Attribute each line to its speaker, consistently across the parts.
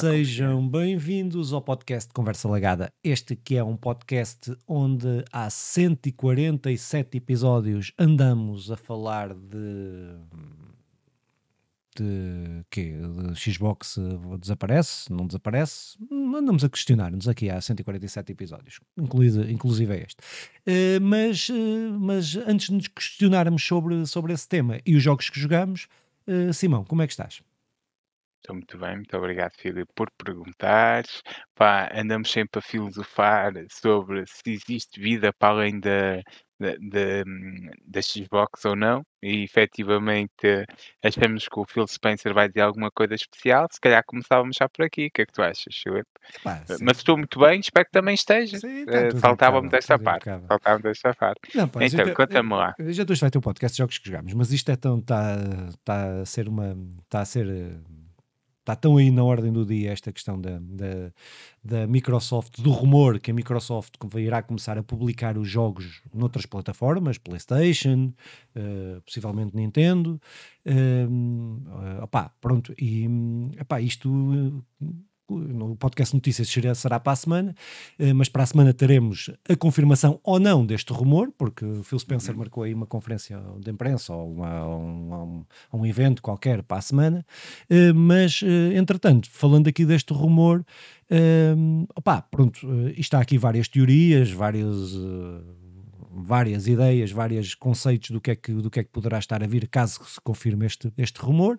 Speaker 1: Sejam bem-vindos ao podcast Conversa Lagada. Este que é um podcast onde há 147 episódios andamos a falar de de quê? De Xbox eh, desaparece? Não desaparece? Andamos a questionar-nos aqui há 147 episódios, inclusive, inclusive este. Uh, mas, uh, mas antes de nos questionarmos sobre, sobre esse tema e os jogos que jogamos, Simão, como é que estás?
Speaker 2: Estou muito bem, muito obrigado, Filipe, por perguntares. Pá, andamos sempre a filosofar sobre se existe vida para além da, da, da, da Xbox ou não, e efetivamente achamos que o Phil Spencer vai dizer alguma coisa especial. Se calhar começávamos já por aqui. O que é que tu achas, Filipe?
Speaker 1: Pá, sim.
Speaker 2: Mas estou muito bem, espero que também esteja.
Speaker 1: Sim,
Speaker 2: Eh, Faltava-me
Speaker 1: impecável,
Speaker 2: desta parte. Faltava-me desta parte.
Speaker 1: Não, pá,
Speaker 2: Então,
Speaker 1: isto-
Speaker 2: conta-me lá.
Speaker 1: eh, Já tu vai ter o podcast de jogos que jogamos, mas isto é tão. Está tá a ser uma. Está a ser. Está tão aí na ordem do dia esta questão da, da, da Microsoft, do rumor que a Microsoft irá começar a publicar os jogos noutras plataformas, PlayStation, eh, possivelmente Nintendo. eh, eh, opá, pronto, e epá, isto. No podcast Notícias será, para a semana, eh, mas para a semana teremos a confirmação ou não deste rumor, porque o Phil Spencer marcou aí uma conferência de imprensa ou uma- um, um- evento qualquer para a semana. Eh, mas, eh, entretanto, falando aqui deste rumor, opá, pronto, isto há aqui várias teorias, várias. Várias ideias, vários conceitos do que, é que, do que é que poderá estar a vir caso se confirme este, este rumor.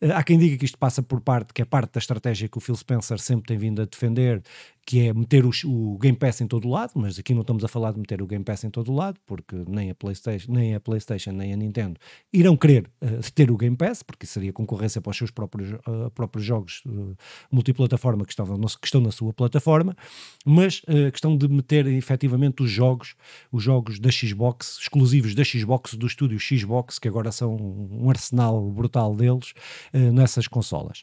Speaker 1: Eh, há quem diga que isto passa por parte, que é parte da estratégia que o Phil Spencer sempre tem vindo a defender, que é meter os- o, Game Pass em todo o lado, mas aqui não estamos a falar de meter o Game Pass em todo o lado, porque nem a PlayStation, nem a, PlayStation, nem a Nintendo irão querer eh, ter o Game Pass, porque seria concorrência para os seus próprios, eh, próprios jogos eh, multiplataforma que, estavam que estão na sua plataforma, mas a questão de meter efetivamente os jogos, os jogos da Xbox, exclusivos da Xbox, do estúdio Xbox, que agora são um arsenal brutal deles, nessas consolas.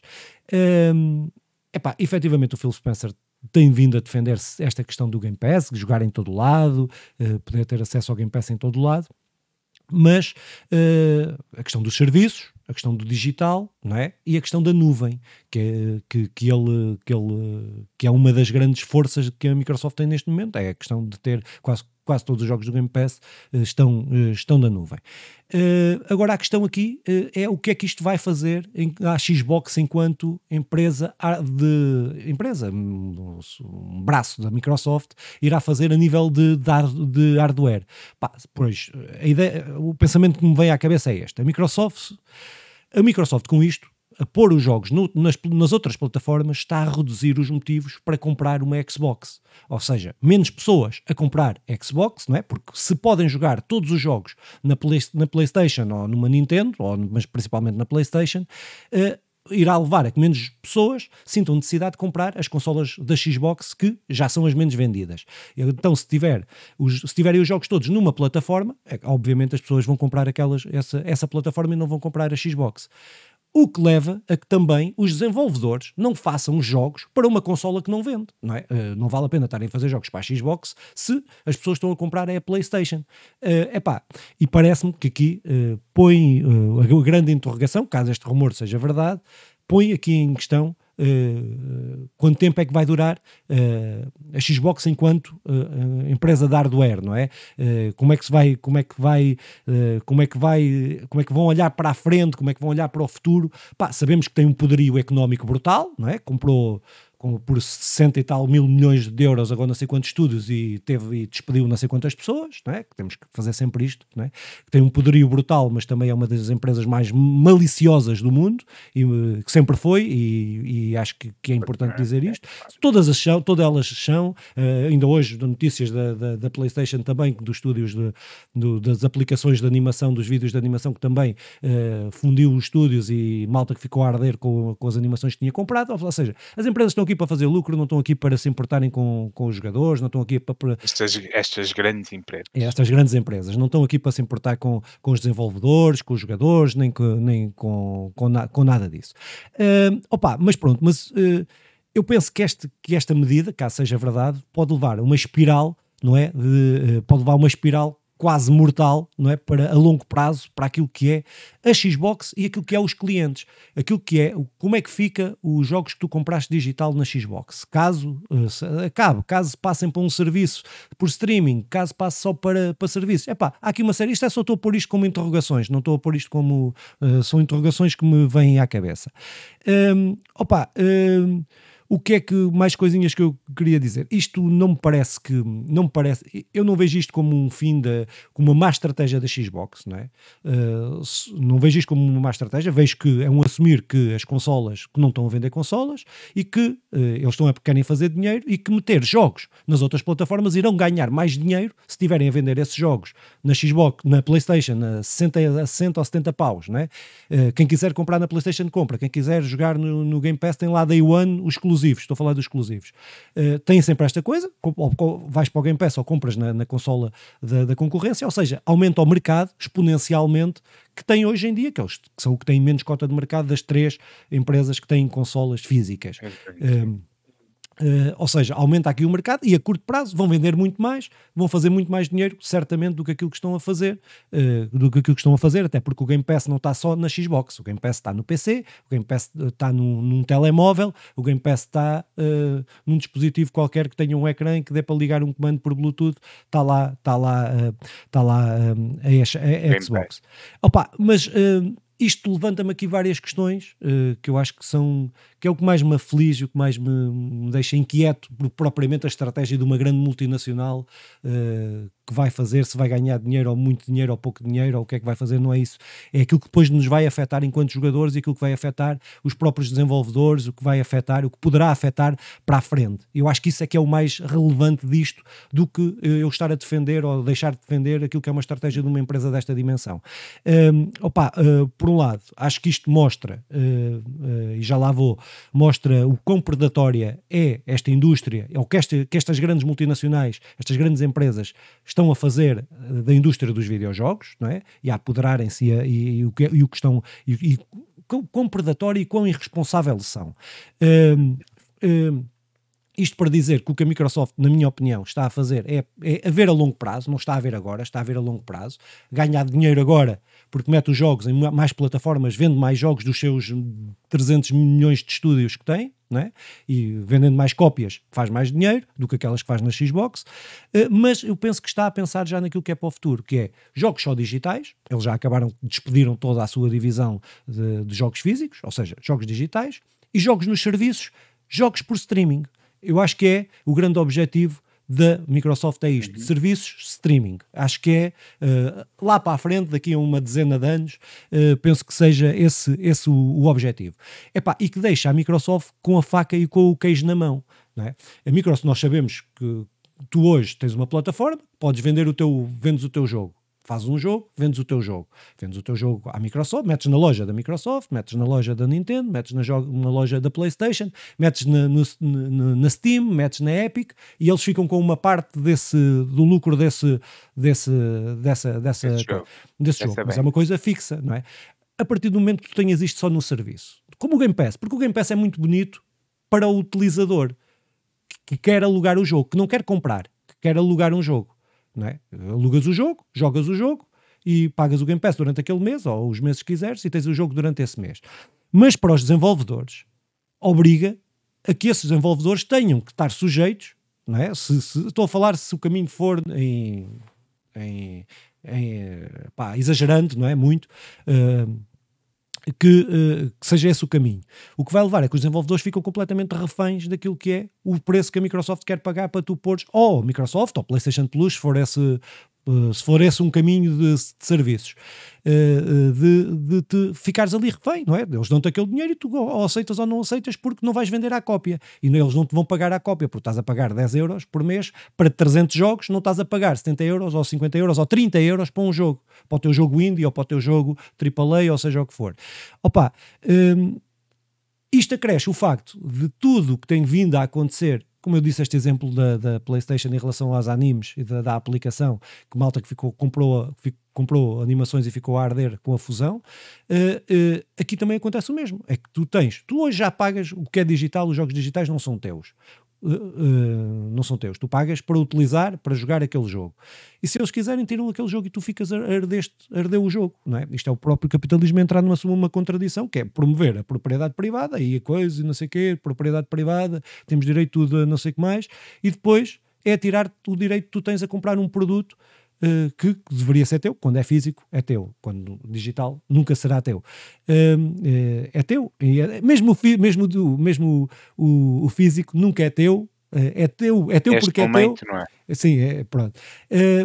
Speaker 1: Ehm, epá, efetivamente o Phil Spencer tem vindo a defender esta questão do Game Pass, jogar em todo lado, eh, poder ter acesso ao Game Pass em todo lado, mas eh, a questão dos serviços, a questão do digital, não é? E a questão da nuvem, que é, que, que ele, que ele que é uma das grandes forças que a Microsoft tem neste momento, é a questão de ter quase, quase todos os jogos do Game Pass eh, estão, eh, estão na nuvem. Eh, agora a questão aqui é o que é que isto vai fazer à Xbox enquanto empresa de empresa, um, braço da Microsoft, irá fazer a nível de, de, ar- de hardware. Pois, a ideia, o pensamento que me vem à cabeça é este: a Microsoft, a Microsoft com isto, a pôr os jogos no- nas, nas outras plataformas, está a reduzir os motivos para comprar uma Xbox. Ou seja, menos pessoas a comprar Xbox, não é? Porque se podem jogar todos os jogos na, Play- na PlayStation ou numa Nintendo, ou, mas principalmente na PlayStation, eh, irá levar a que menos pessoas sintam necessidade de comprar as consolas da Xbox que já são as menos vendidas. Então, se, tiver os, se tiverem os jogos todos numa plataforma, é, obviamente as pessoas vão comprar aquelas, essa, essa plataforma e não vão comprar a Xbox. O que leva a que também os desenvolvedores não façam jogos para uma consola que não vende. Não, é? Eh, não vale a pena estarem a fazer jogos para a Xbox se as pessoas estão a comprar é a PlayStation. É epá, e parece-me que aqui eh, põe eh, a grande interrogação, caso este rumor seja verdade, põe aqui em questão eh, quanto tempo é que vai durar eh, a Xbox enquanto eh, empresa de hardware, não é? Como é que se vai, como é que vai, como é que vai, como é que vão olhar para a frente, como é que vão olhar para o futuro? Pá, sabemos que tem um poderio económico brutal, não é? Comprou com- por 60 e tal mil milhões de euros agora não sei quantos estudos e teve e despediu não sei quantas pessoas, não é? Que temos que fazer sempre isto, não é? Que tem um poderio brutal, mas também é uma das empresas mais maliciosas do mundo e eh, que sempre foi e, e acho que, que é importante dizer isto. Todas as são, todas elas são, eh, ainda hoje notícias da, da, da PlayStation também, dos estúdios de- do- das aplicações de animação, dos vídeos de animação que também eh, fundiu os estúdios e malta que ficou a arder com, com as animações que tinha comprado, ou seja, as empresas estão aqui para fazer lucro, não estão aqui para se importarem com, com os jogadores, não estão aqui para, para
Speaker 2: Estas, estas grandes empresas.
Speaker 1: é, estas grandes empresas não estão aqui para se importar com, com os desenvolvedores, com os jogadores, nem, com, nem com, com, na- com nada disso. Ahm, opa, mas pronto, mas eh, eu penso que, este, que esta medida, caso seja verdade, pode levar a uma espiral, não é? De, eh, pode levar a uma espiral quase mortal, não é? Para a longo prazo, para aquilo que é a Xbox e aquilo que é os clientes. Aquilo que é, como é que fica os jogos que tu compraste digital na Xbox. Caso acabe, caso passem para um serviço por streaming, caso passe só para, para serviços. Epá, há aqui uma série, isto é só estou a pôr isto como interrogações, não estou a pôr isto como, uh, são interrogações que me vêm à cabeça. Um, opa, um, o que é que mais coisinhas que eu queria dizer? Isto não me parece que não me parece, eu não vejo isto como um fim da como uma má estratégia da Xbox, não é? Uh, não vejo isto como uma má estratégia, vejo que é um assumir que as consolas que não estão a vender consolas e que uh, eles estão a querem fazer dinheiro e que meter jogos nas outras plataformas irão ganhar mais dinheiro se estiverem a vender esses jogos na Xbox, na PlayStation, a 60, a 60 ou 70 paus, não é? Uh, quem quiser comprar na PlayStation compra, quem quiser jogar no, no Game Pass tem lá Day One os exclusivos estou a falar dos exclusivos, uh, têm sempre esta coisa, ou, vais para o Game Pass ou compras na, na consola da, da, concorrência, ou seja, aumenta o mercado exponencialmente que tem hoje em dia, que, é os, que são o que têm menos cota de mercado das três empresas que têm consolas físicas. É, é, Uh, ou seja, aumenta aqui o mercado e a curto prazo vão vender muito mais, vão fazer muito mais dinheiro, certamente, do que aquilo que estão a fazer, uh, do que aquilo que estão a fazer, até porque o Game Pass não está só na Xbox, o Game Pass está no PC, o Game Pass está num, num telemóvel, o Game Pass está uh, num dispositivo qualquer que tenha um ecrã que dê para ligar um comando por Bluetooth, está lá, está lá, está lá a, Xbox. Opa, mas isto levanta-me aqui várias questões que eu acho que são que é o que mais me aflige, o que mais me, me deixa inquieto, propriamente a estratégia de uma grande multinacional uh, que vai fazer, se vai ganhar dinheiro ou muito dinheiro ou pouco dinheiro, ou o que é que vai fazer, não é isso. É aquilo que depois nos vai afetar enquanto jogadores e aquilo que vai afetar os próprios desenvolvedores, o que vai afetar, o que poderá afetar para a frente. Eu acho que isso é que é o mais relevante disto do que eh, eu estar a defender ou deixar de defender aquilo que é uma estratégia de uma empresa desta dimensão. Um, opa, uh, por um lado, acho que isto mostra, uh, uh, e já lá vou, mostra o quão predatória é esta indústria, ou que, esta, que estas grandes multinacionais, estas grandes empresas estão a fazer eh, da indústria dos videojogos, não é? E a apoderarem-se e, e, e, o que, e o que estão. E, e quão predatório e quão irresponsável são. Um, um, isto para dizer que o que a Microsoft, na minha opinião, está a fazer é, é a ver a longo prazo, não está a ver agora, está a ver a longo prazo, ganhar dinheiro agora porque mete os jogos em mais plataformas, vende mais jogos dos seus 300 milhões de estúdios que tem, né? e vendendo mais cópias faz mais dinheiro do que aquelas que faz na Xbox, uh, mas eu penso que está a pensar já naquilo que é para o futuro, que é jogos só digitais, eles já acabaram, despediram toda a sua divisão de, de jogos físicos, ou seja, jogos digitais, e jogos nos serviços, jogos por streaming. Eu acho que é o grande objetivo da Microsoft é isto: uhum. serviços streaming. Acho que é uh, lá para a frente, daqui a uma dezena de anos, uh, penso que seja esse, esse o, o objetivo. Epá, e que deixa a Microsoft com a faca e com o queijo na mão. Não é? A Microsoft, nós sabemos que tu hoje tens uma plataforma, podes vender o teu, vendes o teu jogo fazes um jogo, vendes o teu jogo. Vendes o teu jogo à Microsoft, metes na loja da Microsoft, metes na loja da Nintendo, metes na, na loja da PlayStation, metes na, no, na, na, Steam, metes na Epic e eles ficam com uma parte desse, do lucro desse, desse, dessa, dessa, jogo. Desse jogo. Mas é uma coisa fixa, não é? A partir do momento que tu tenhas isto só no serviço. Como o Game Pass, porque o Game Pass é muito bonito para o utilizador que quer alugar o jogo, que não quer comprar, que quer alugar um jogo não é? Alugas o jogo, jogas o jogo e pagas o Game Pass durante aquele mês ou os meses que quiseres e tens o jogo durante esse mês. Mas para os desenvolvedores, obriga a que esses desenvolvedores tenham que estar sujeitos, não é? Se, se, estou a falar se o caminho for em, em, em pá, exagerando, não é? Muito. Uh, que, uh, que, seja esse o caminho. O que vai levar é que os desenvolvedores ficam completamente reféns daquilo que é o preço que a Microsoft quer pagar para tu pôres, ou Microsoft, ou PlayStation Plus, se for esse, se for esse um caminho de, de serviços, uh, de, de te ficares ali refém, não é? Eles dão-te aquele dinheiro e tu ou aceitas ou não aceitas porque não vais vender à cópia. E eles não te vão pagar à cópia, porque estás a pagar 10 euros por mês para 300 jogos, não estás a pagar 70 euros ou 50 euros ou 30 euros para um jogo, para o teu jogo indie ou para o teu jogo AAA ou seja o que for. Opa, hum, isto acresce o facto de tudo o que tem vindo a acontecer como eu disse, este exemplo da, da PlayStation em relação aos animes e da, da aplicação, que malta que ficou, comprou, comprou animações e ficou a arder com a fusão, uh, uh, aqui também acontece o mesmo. É que tu tens, tu hoje já pagas o que é digital, os jogos digitais não são teus. Uh, não são teus. Tu pagas para utilizar, para jogar aquele jogo. E se eles quiserem, tiram aquele jogo e tu ficas a arder, o jogo, não é? Isto é o próprio capitalismo entrar numa uma contradição, que é promover a propriedade privada e a coisa e não sei o quê, propriedade privada, temos direito a não sei o que mais, e depois é tirar o direito que tu tens a comprar um produto Uh, que deveria ser teu, quando é físico é teu, quando digital nunca será teu. Uh, uh, é teu, é, mesmo, o, mesmo, do, mesmo o, o, físico nunca é teu, é teu, é teu este porque momento, é teu. Não é? Sim, é, pronto.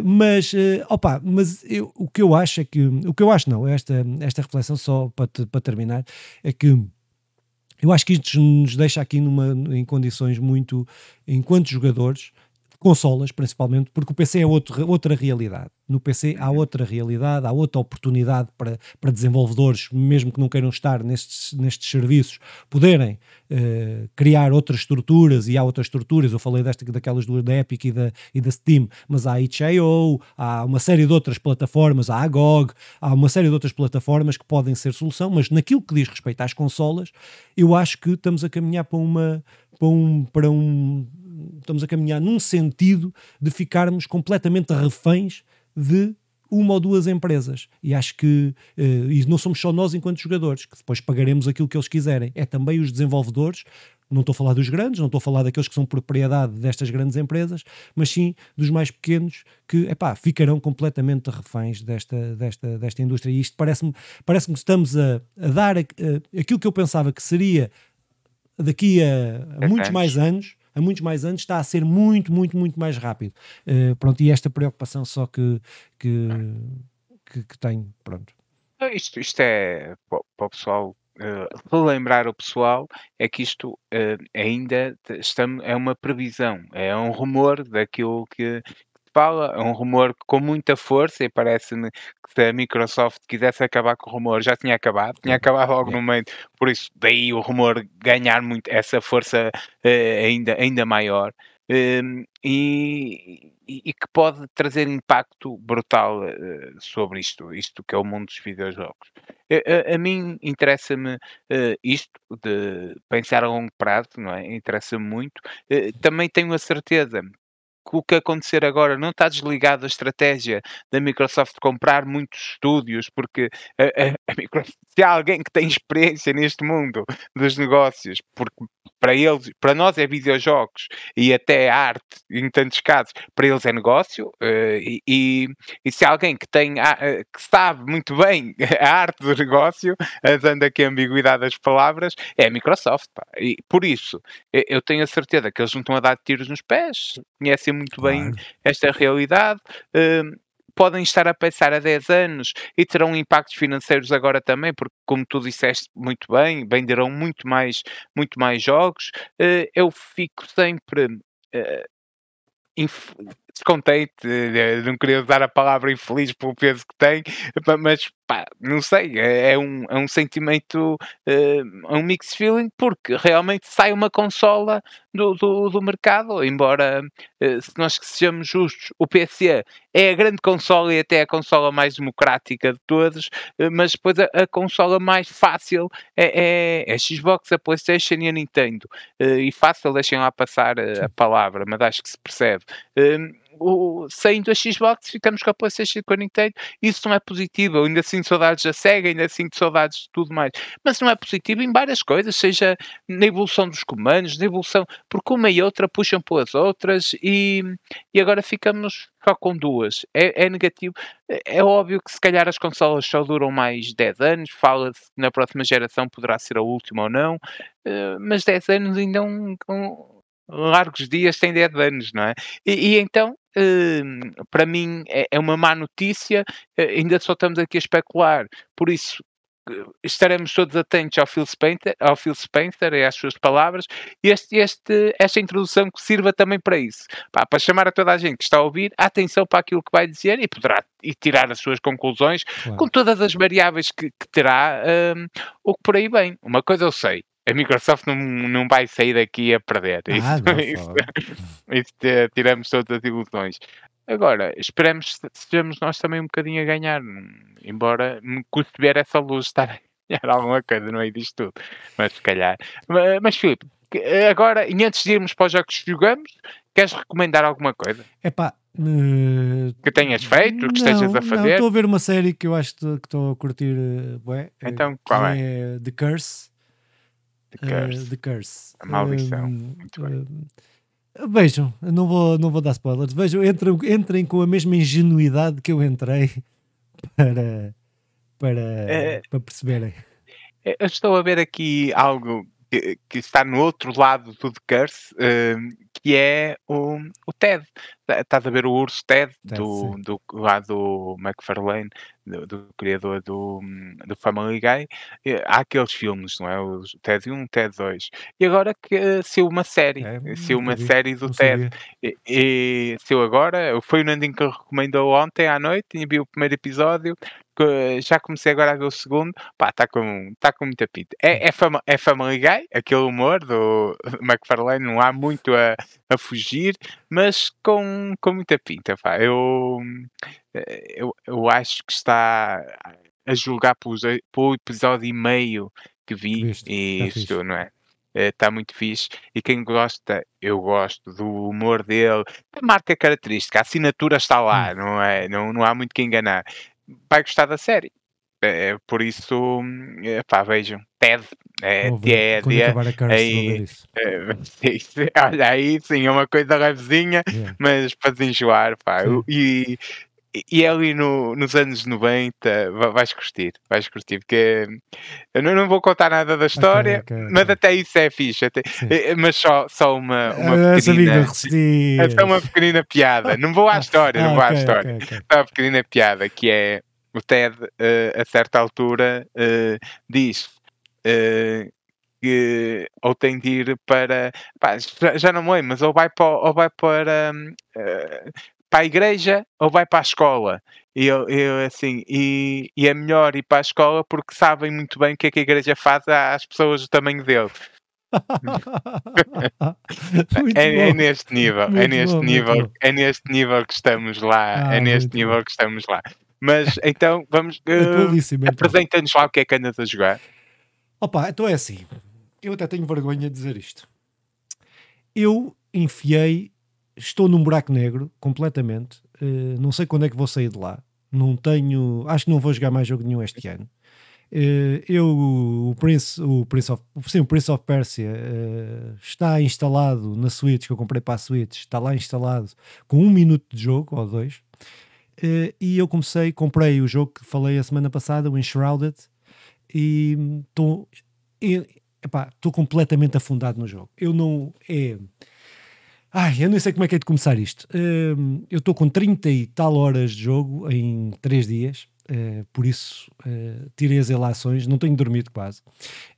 Speaker 1: mas, opa, mas eu, o que eu acho é que, o que eu acho não, esta, esta reflexão só para, para terminar, é que eu acho que isto nos deixa aqui numa, em condições muito, enquanto jogadores, consolas principalmente, porque o PC é outro, outra realidade. No PC há uhum. outra realidade, há outra oportunidade para, para desenvolvedores, mesmo que não queiram estar nestes, nestes serviços, poderem uh, criar outras estruturas, e há outras estruturas, eu falei desta, daquelas duas, da Epic e da, e da Steam, mas há a itch.io, há uma série de outras plataformas, há a GOG, há uma série de outras plataformas que podem ser solução, mas naquilo que diz respeito às consolas, eu acho que estamos a caminhar para uma para um, para um estamos a caminhar num sentido de ficarmos completamente reféns de uma ou duas empresas. E acho que uh, e não somos só nós enquanto jogadores, que depois pagaremos aquilo que eles quiserem. É também os desenvolvedores, não estou a falar dos grandes, não estou a falar daqueles que são propriedade destas grandes empresas, mas sim dos mais pequenos que epá, ficarão completamente reféns desta, desta, desta indústria. E isto parece-me parece que estamos a, a dar a, a, aquilo que eu pensava que seria daqui a, a muitos mais anos a muitos mais anos está a ser muito, muito, muito mais rápido. Uh, pronto, e esta preocupação só que, que, que, que tenho, pronto.
Speaker 2: Isto, isto é para o pessoal uh, relembrar o pessoal é que isto uh, ainda estamos, é uma previsão, é um rumor daquilo que, fala, é um rumor com muita força e parece-me que se a Microsoft quisesse acabar com o rumor já tinha acabado, tinha acabado logo no meio, por isso daí o rumor ganhar muito essa força uh, ainda, ainda maior. Uh, e, e, que pode trazer impacto brutal uh, sobre isto, isto que é o mundo dos videojogos. A, a, a mim interessa-me uh, isto de pensar a longo prazo, não é? Interessa-me muito. Uh, também tenho a certeza o que acontecer agora não está desligado da estratégia da Microsoft comprar muitos estúdios, porque a, a, a Microsoft, se há alguém que tem experiência neste mundo dos negócios, porque para eles, para nós é videojogos e até arte, em tantos casos, para eles é negócio, uh, e, e, se há alguém que tem, uh, que sabe muito bem a arte do negócio, dando aqui a ambiguidade das palavras, é a Microsoft. Pá. E por isso, eu tenho a certeza que eles não estão a dar tiros nos pés, conhecem muito claro. bem esta realidade. Uh, podem estar a pensar há 10 anos e terão impactos financeiros agora também, porque como tu disseste muito bem, venderão muito mais, muito mais jogos. Uh, eu fico sempre uh, descontente, eh, não queria usar a palavra infeliz pelo peso que tem, mas pá, não sei, é, é um, é um sentimento, é um mixed feeling, porque realmente sai uma consola do, do, do mercado, embora eh, se nós sejamos justos, o PC é a grande consola e até a consola mais democrática de todas, mas depois a, a consola mais fácil é, é, a Xbox, a Playstation e a Nintendo. E fácil, deixem lá passar a palavra, mas acho que se percebe. O, saindo a Xbox, ficamos com a PlayStation e com a Nintendo. Isso não é positivo. Eu ainda sinto saudades da Sega, ainda sinto saudades de tudo mais. Mas não é positivo em várias coisas, seja na evolução dos comandos, na evolução, porque uma e outra puxam pelas outras e, e agora ficamos só com duas. É, é negativo. É, é óbvio que se calhar as consolas só duram mais 10 anos, fala-se que na próxima geração poderá ser a última ou não, uh, mas 10 anos ainda é um, um largos dias sem 10 anos, não é? E, e então, para mim, é, é, uma má notícia, eh, ainda só estamos aqui a especular, por isso eh, estaremos todos atentos ao Phil Spencer, ao Phil Spencer e às suas palavras, e este, este, esta introdução que sirva também para isso, Pá, para chamar a toda a gente que está a ouvir a atenção para aquilo que vai dizer e poderá e tirar as suas conclusões claro. com todas as variáveis que, que terá um, o que por aí vem. Uma coisa eu sei, a Microsoft não, não vai sair daqui a perder. Ah, isso, isso, isso, tiramos todas as ilusões. Agora, esperemos que sejamos nós também um bocadinho a ganhar, embora me custe ver essa luz estar a ganhar alguma coisa no meio disto tudo. Mas se calhar. Mas, mas Filipe, eh, agora, e antes de irmos para os jogos que jogamos, queres recomendar alguma coisa?
Speaker 1: É pá. Uh,
Speaker 2: que tenhas feito, que estejas a fazer?
Speaker 1: Estou a ver uma série que eu acho que estou a curtir. Uh, bué,
Speaker 2: então, qual é?
Speaker 1: é? The Curse.
Speaker 2: The Curse.
Speaker 1: Uh, The Curse.
Speaker 2: A maldição. Muito bem.
Speaker 1: Vejam, não vou, não vou dar spoilers. Vejam, entrem, entrem com a mesma ingenuidade que eu entrei para, para, é, para perceberem.
Speaker 2: Eu estou a ver aqui algo que, que está no outro lado do The Curse, uh, que é o, o Ted. Estás a ver o urso Ted, Ted do, do, lá do McFarlane, do, do, criador do, do Family Guy. Há aqueles filmes, não é? O Ted 1, Ted 2. E agora que uh, saiu uma série, é, saiu uma vi, série do Ted. E, e saiu agora, foi o Nandinho que recomendou ontem à noite, e vi o primeiro episódio já comecei agora a ver o segundo, pá, está com, tá com muita pinta. É, é, fama, é Family Guy, aquele humor do McFarlane, não há muito a, a fugir, mas com, com muita pinta, pá. Eu, eu, eu acho que está a julgar pelo, pelo episódio e meio que vi Viste, e isto, não é? Está muito fixe. E quem gosta, eu gosto do humor dele, a marca característica, a assinatura está lá, hum. não é? Não, não há muito que enganar vai gostar da série. É, é por isso, é, pá, vejam, TED, é,
Speaker 1: TED, acabar a Curse,
Speaker 2: aí, é, olha aí, sim, é uma coisa levezinha, yeah. mas para desenjoar, pá, e, e ali no, nos anos 90 vais curtir, vais curtir, porque eu não, não vou contar nada da história, okay, okay, mas okay. até isso é fixe, até, eh, mas só, só uma, uma pequenina, é só uma pequenina piada, não vou à história, ah, não vou à história, só uma pequenina piada que é o Ted uh, a certa altura uh, diz uh, que ou tem de ir para pá, já, já, não me lembro, mas ou vai para, ou vai para para a igreja ou vai para a escola. E eu, eu assim, e, e é melhor ir para a escola porque sabem muito bem o que é que a igreja faz às pessoas do tamanho dele. é, é, neste nível, é muito é neste bom, nível, é neste nível que estamos lá, ah, é neste nível bom. que estamos lá. Mas então vamos uh, apresenta-nos lá o que é que andas a jogar.
Speaker 1: Opa, então é assim. Eu até tenho vergonha de dizer isto. Eu enfiei estou num buraco negro completamente. Uh, não sei quando é que vou sair de lá. Não tenho. Acho que não vou jogar mais jogo nenhum este ano. Uh, eu, o Prince, o Prince of, sim, o Prince of Persia uh, está instalado na Switch que eu comprei para a Switch, está lá instalado com um minuto de jogo ou dois. E eu comecei, comprei o jogo que falei a semana passada, o Enshrouded, e estou completamente afundado no jogo. Eu não é Ai, eu não sei como é que é de começar isto. Uh, eu estou com 30 e tal horas de jogo em 3 dias, uh, por isso uh, tirei as relações, não tenho dormido quase.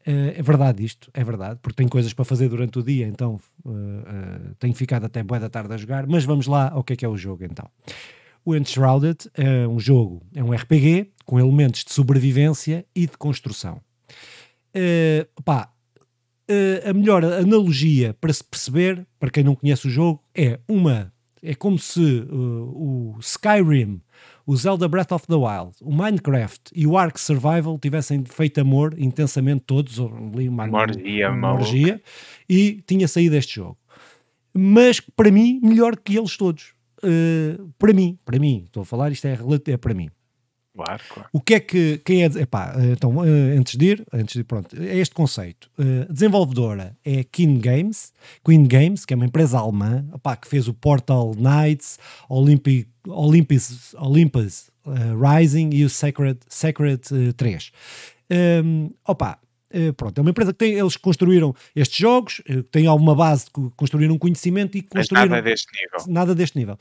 Speaker 1: Eh, é verdade isto, é verdade, porque tenho coisas para fazer durante o dia, então tenho ficado até boa da tarde a jogar, mas vamos lá ao que é que é o jogo então. O Enshrouded é um jogo, é um RPG com elementos de sobrevivência e de construção. Uh, pá, a melhor analogia para se perceber, para quem não conhece o jogo, é uma. É como se uh, o Skyrim, o Zelda Breath of the Wild, o Minecraft e o Ark Survival tivessem feito amor intensamente todos, ali uma, orgia, uma orgia e tinha saído este jogo. Mas para mim, melhor que eles todos. Uh, para mim, para mim, estou a falar, isto é, é para mim.
Speaker 2: Claro, claro.
Speaker 1: O que é que. Quem é. Epá, então, eh, antes de ir, antes de ir, pronto, é este conceito. Uh, desenvolvedora é Queen Games, Queen Games, que é uma empresa alemã, epá, que fez o Portal Knights, Olympic, Olympus, Olympus uh, Rising e o Sacred, Sacred uh, 3. Um, opa, uh, pronto, é uma empresa que tem, eles construíram estes jogos, tem alguma base, construíram um conhecimento e construíram.
Speaker 2: Mas nada deste nível.
Speaker 1: Nada deste nível.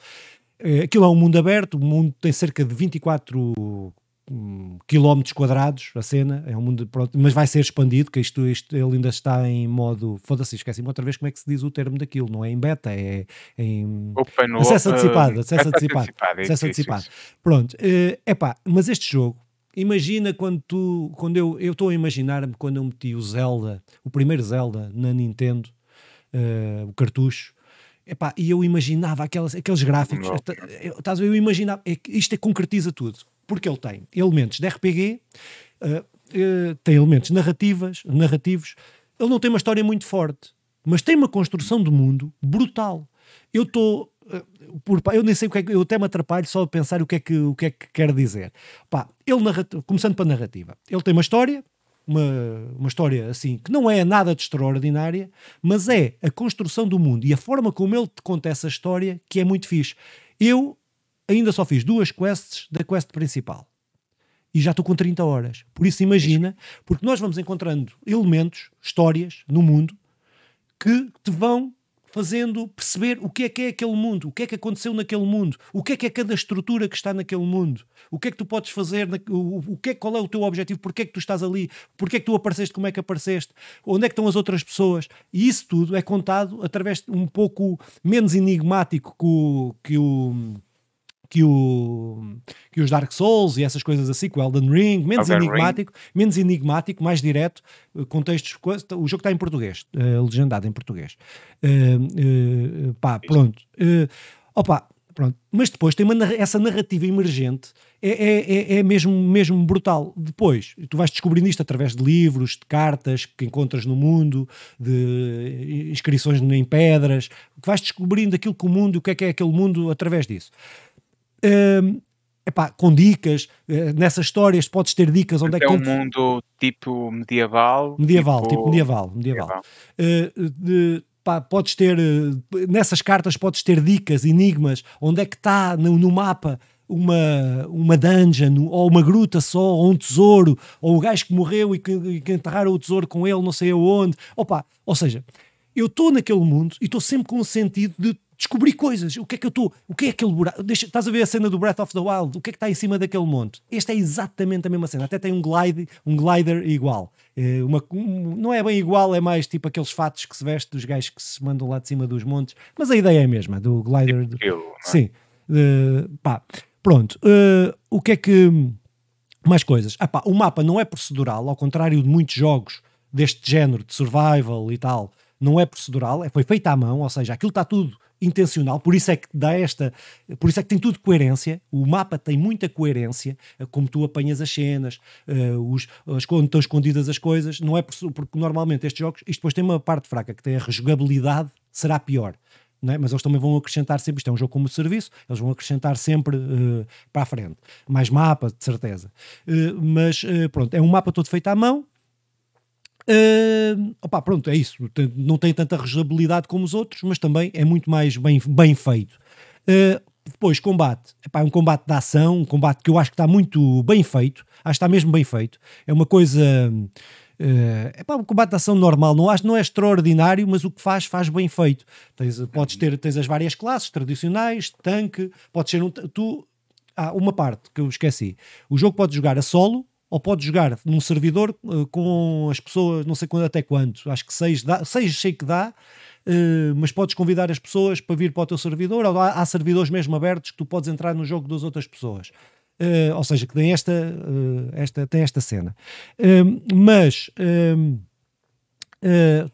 Speaker 1: Eh, aquilo é um mundo aberto, o mundo tem cerca de 24 um, quilómetros quadrados, a cena, é um mundo, pronto, mas vai ser expandido, que isto, isto ele ainda está em modo, foda-se, esqueci-me outra vez como é que se diz o termo daquilo, não é em beta, é em
Speaker 2: Open,
Speaker 1: acesso antecipado, acesso antecipado, acesso antecipado. Pronto, é uh, pá, mas este jogo, imagina quando tu, quando eu, eu estou a imaginar-me quando eu meti o Zelda, o primeiro Zelda na Nintendo, uh, o cartucho, Epá, e eu imaginava aquelas, aqueles gráficos, eu, estás eu imaginava, é, isto é, concretiza tudo, porque ele tem elementos de RPG, uh, uh, tem elementos narrativas, narrativos, ele não tem uma história muito forte, mas tem uma construção de mundo brutal. Eu estou. eh, por- pá, eu nem sei o que é que. Eu até me atrapalho só a pensar o que é que, o que, é que quer dizer. Pá, ele narrati- começando pela narrativa. Ele tem uma história, uma, uma história assim, que não é nada de extraordinária, mas é a construção do mundo e a forma como ele te conta essa história que é muito fixe. Eu ainda só fiz duas quests da quest principal e já estou com 30 horas. Por isso, imagina, porque nós vamos encontrando elementos, histórias no mundo que te vão fazendo perceber o que é que é aquele mundo, o que é que aconteceu naquele mundo, o que é que é cada estrutura que está naquele mundo, o que é que tu podes fazer, o que é, qual é o teu objetivo, porque é que tu estás ali, porque é que tu apareceste, como é que apareceste, onde é que estão as outras pessoas. E isso tudo é contado através de um pouco menos enigmático que o. Que o que, o, que os Dark Souls e essas coisas assim, que o Elden Ring, menos
Speaker 2: Elden Ring.
Speaker 1: enigmático, menos enigmático, mais direto, eh, contextos, o jogo está em português, eh, legendado em português. Eh, eh, pá, pronto. Eh, opa, pronto. Mas depois tem uma, essa narrativa emergente, é, é, é, é mesmo, mesmo brutal. Depois, tu vais descobrindo isto através de livros, de cartas que encontras no mundo, de inscrições em pedras, que vais descobrindo aquilo que o mundo, o que é que é aquele mundo através disso. Epá, com dicas, eh, nessas histórias podes ter dicas onde é que
Speaker 2: É um mundo tipo medieval.
Speaker 1: medieval, tipo, medieval, medieval.
Speaker 2: medieval.
Speaker 1: Eh, de- pá, podes ter eh, nessas cartas podes ter dicas, enigmas, onde é que está no, no mapa uma, uma dungeon, ou uma gruta só, ou um tesouro, ou o gajo que morreu e que, e que enterraram o tesouro com ele, não sei aonde. Opa, ou seja, eu estou naquele mundo e estou sempre com o sentido de descobrir coisas. O que é que eu estou? O que é aquele buraco? Deixa, estás a ver a cena do Breath of the Wild? O que é que está em cima daquele monte? Este é exatamente a mesma cena. Até tem um glide, um glider igual. Eh, uma- um- não é bem igual, é mais tipo aqueles fatos que se veste dos gajos que se mandam lá de cima dos montes. Mas a ideia é a mesma, do glider.
Speaker 2: não é?
Speaker 1: Sim. Eh, pá, pronto. Eh, o que é que. Mais coisas. Ah, pá, o mapa não é procedural, ao contrário de muitos jogos deste género, de survival e tal. Não é procedural, é, foi feito à mão, ou seja, aquilo está tudo intencional, por isso é que dá esta, por isso é que tem tudo coerência. O mapa tem muita coerência, eh, como tu apanhas as cenas, eh, os, as, quando estão escondidas as coisas, não é por- porque normalmente estes jogos, isto depois tem uma parte fraca, que tem a rejogabilidade, será pior é? mas eles também vão acrescentar sempre, isto é um jogo como serviço, eles vão acrescentar sempre eh, para a frente. Mais mapa, de certeza. Eh, mas eh, pronto, é um mapa todo feito à mão. Eh, opá, pronto, é isso. Não tem tanta rejogabilidade como os outros, mas também é muito mais bem, bem feito. Eh, depois, combate. Epá, é um combate de ação, um combate que eu acho que está muito bem feito. Acho que está mesmo bem feito. É uma coisa. É epá, um combate de ação normal, não, acho, não é extraordinário, mas o que faz, faz bem feito. Tens, podes ter tens as várias classes tradicionais, tanque, pode ser um. Tu, há uma parte que eu esqueci. O jogo pode jogar a solo ou pode jogar num servidor eh, com as pessoas, não sei quando até quanto, acho que seis, dá, seis sei que dá, eh, mas podes convidar as pessoas para vir para o teu servidor, ou há, há servidores mesmo abertos que tu podes entrar no jogo das outras pessoas. Eh, ou seja, que tem esta, esta, tem esta cena. Mas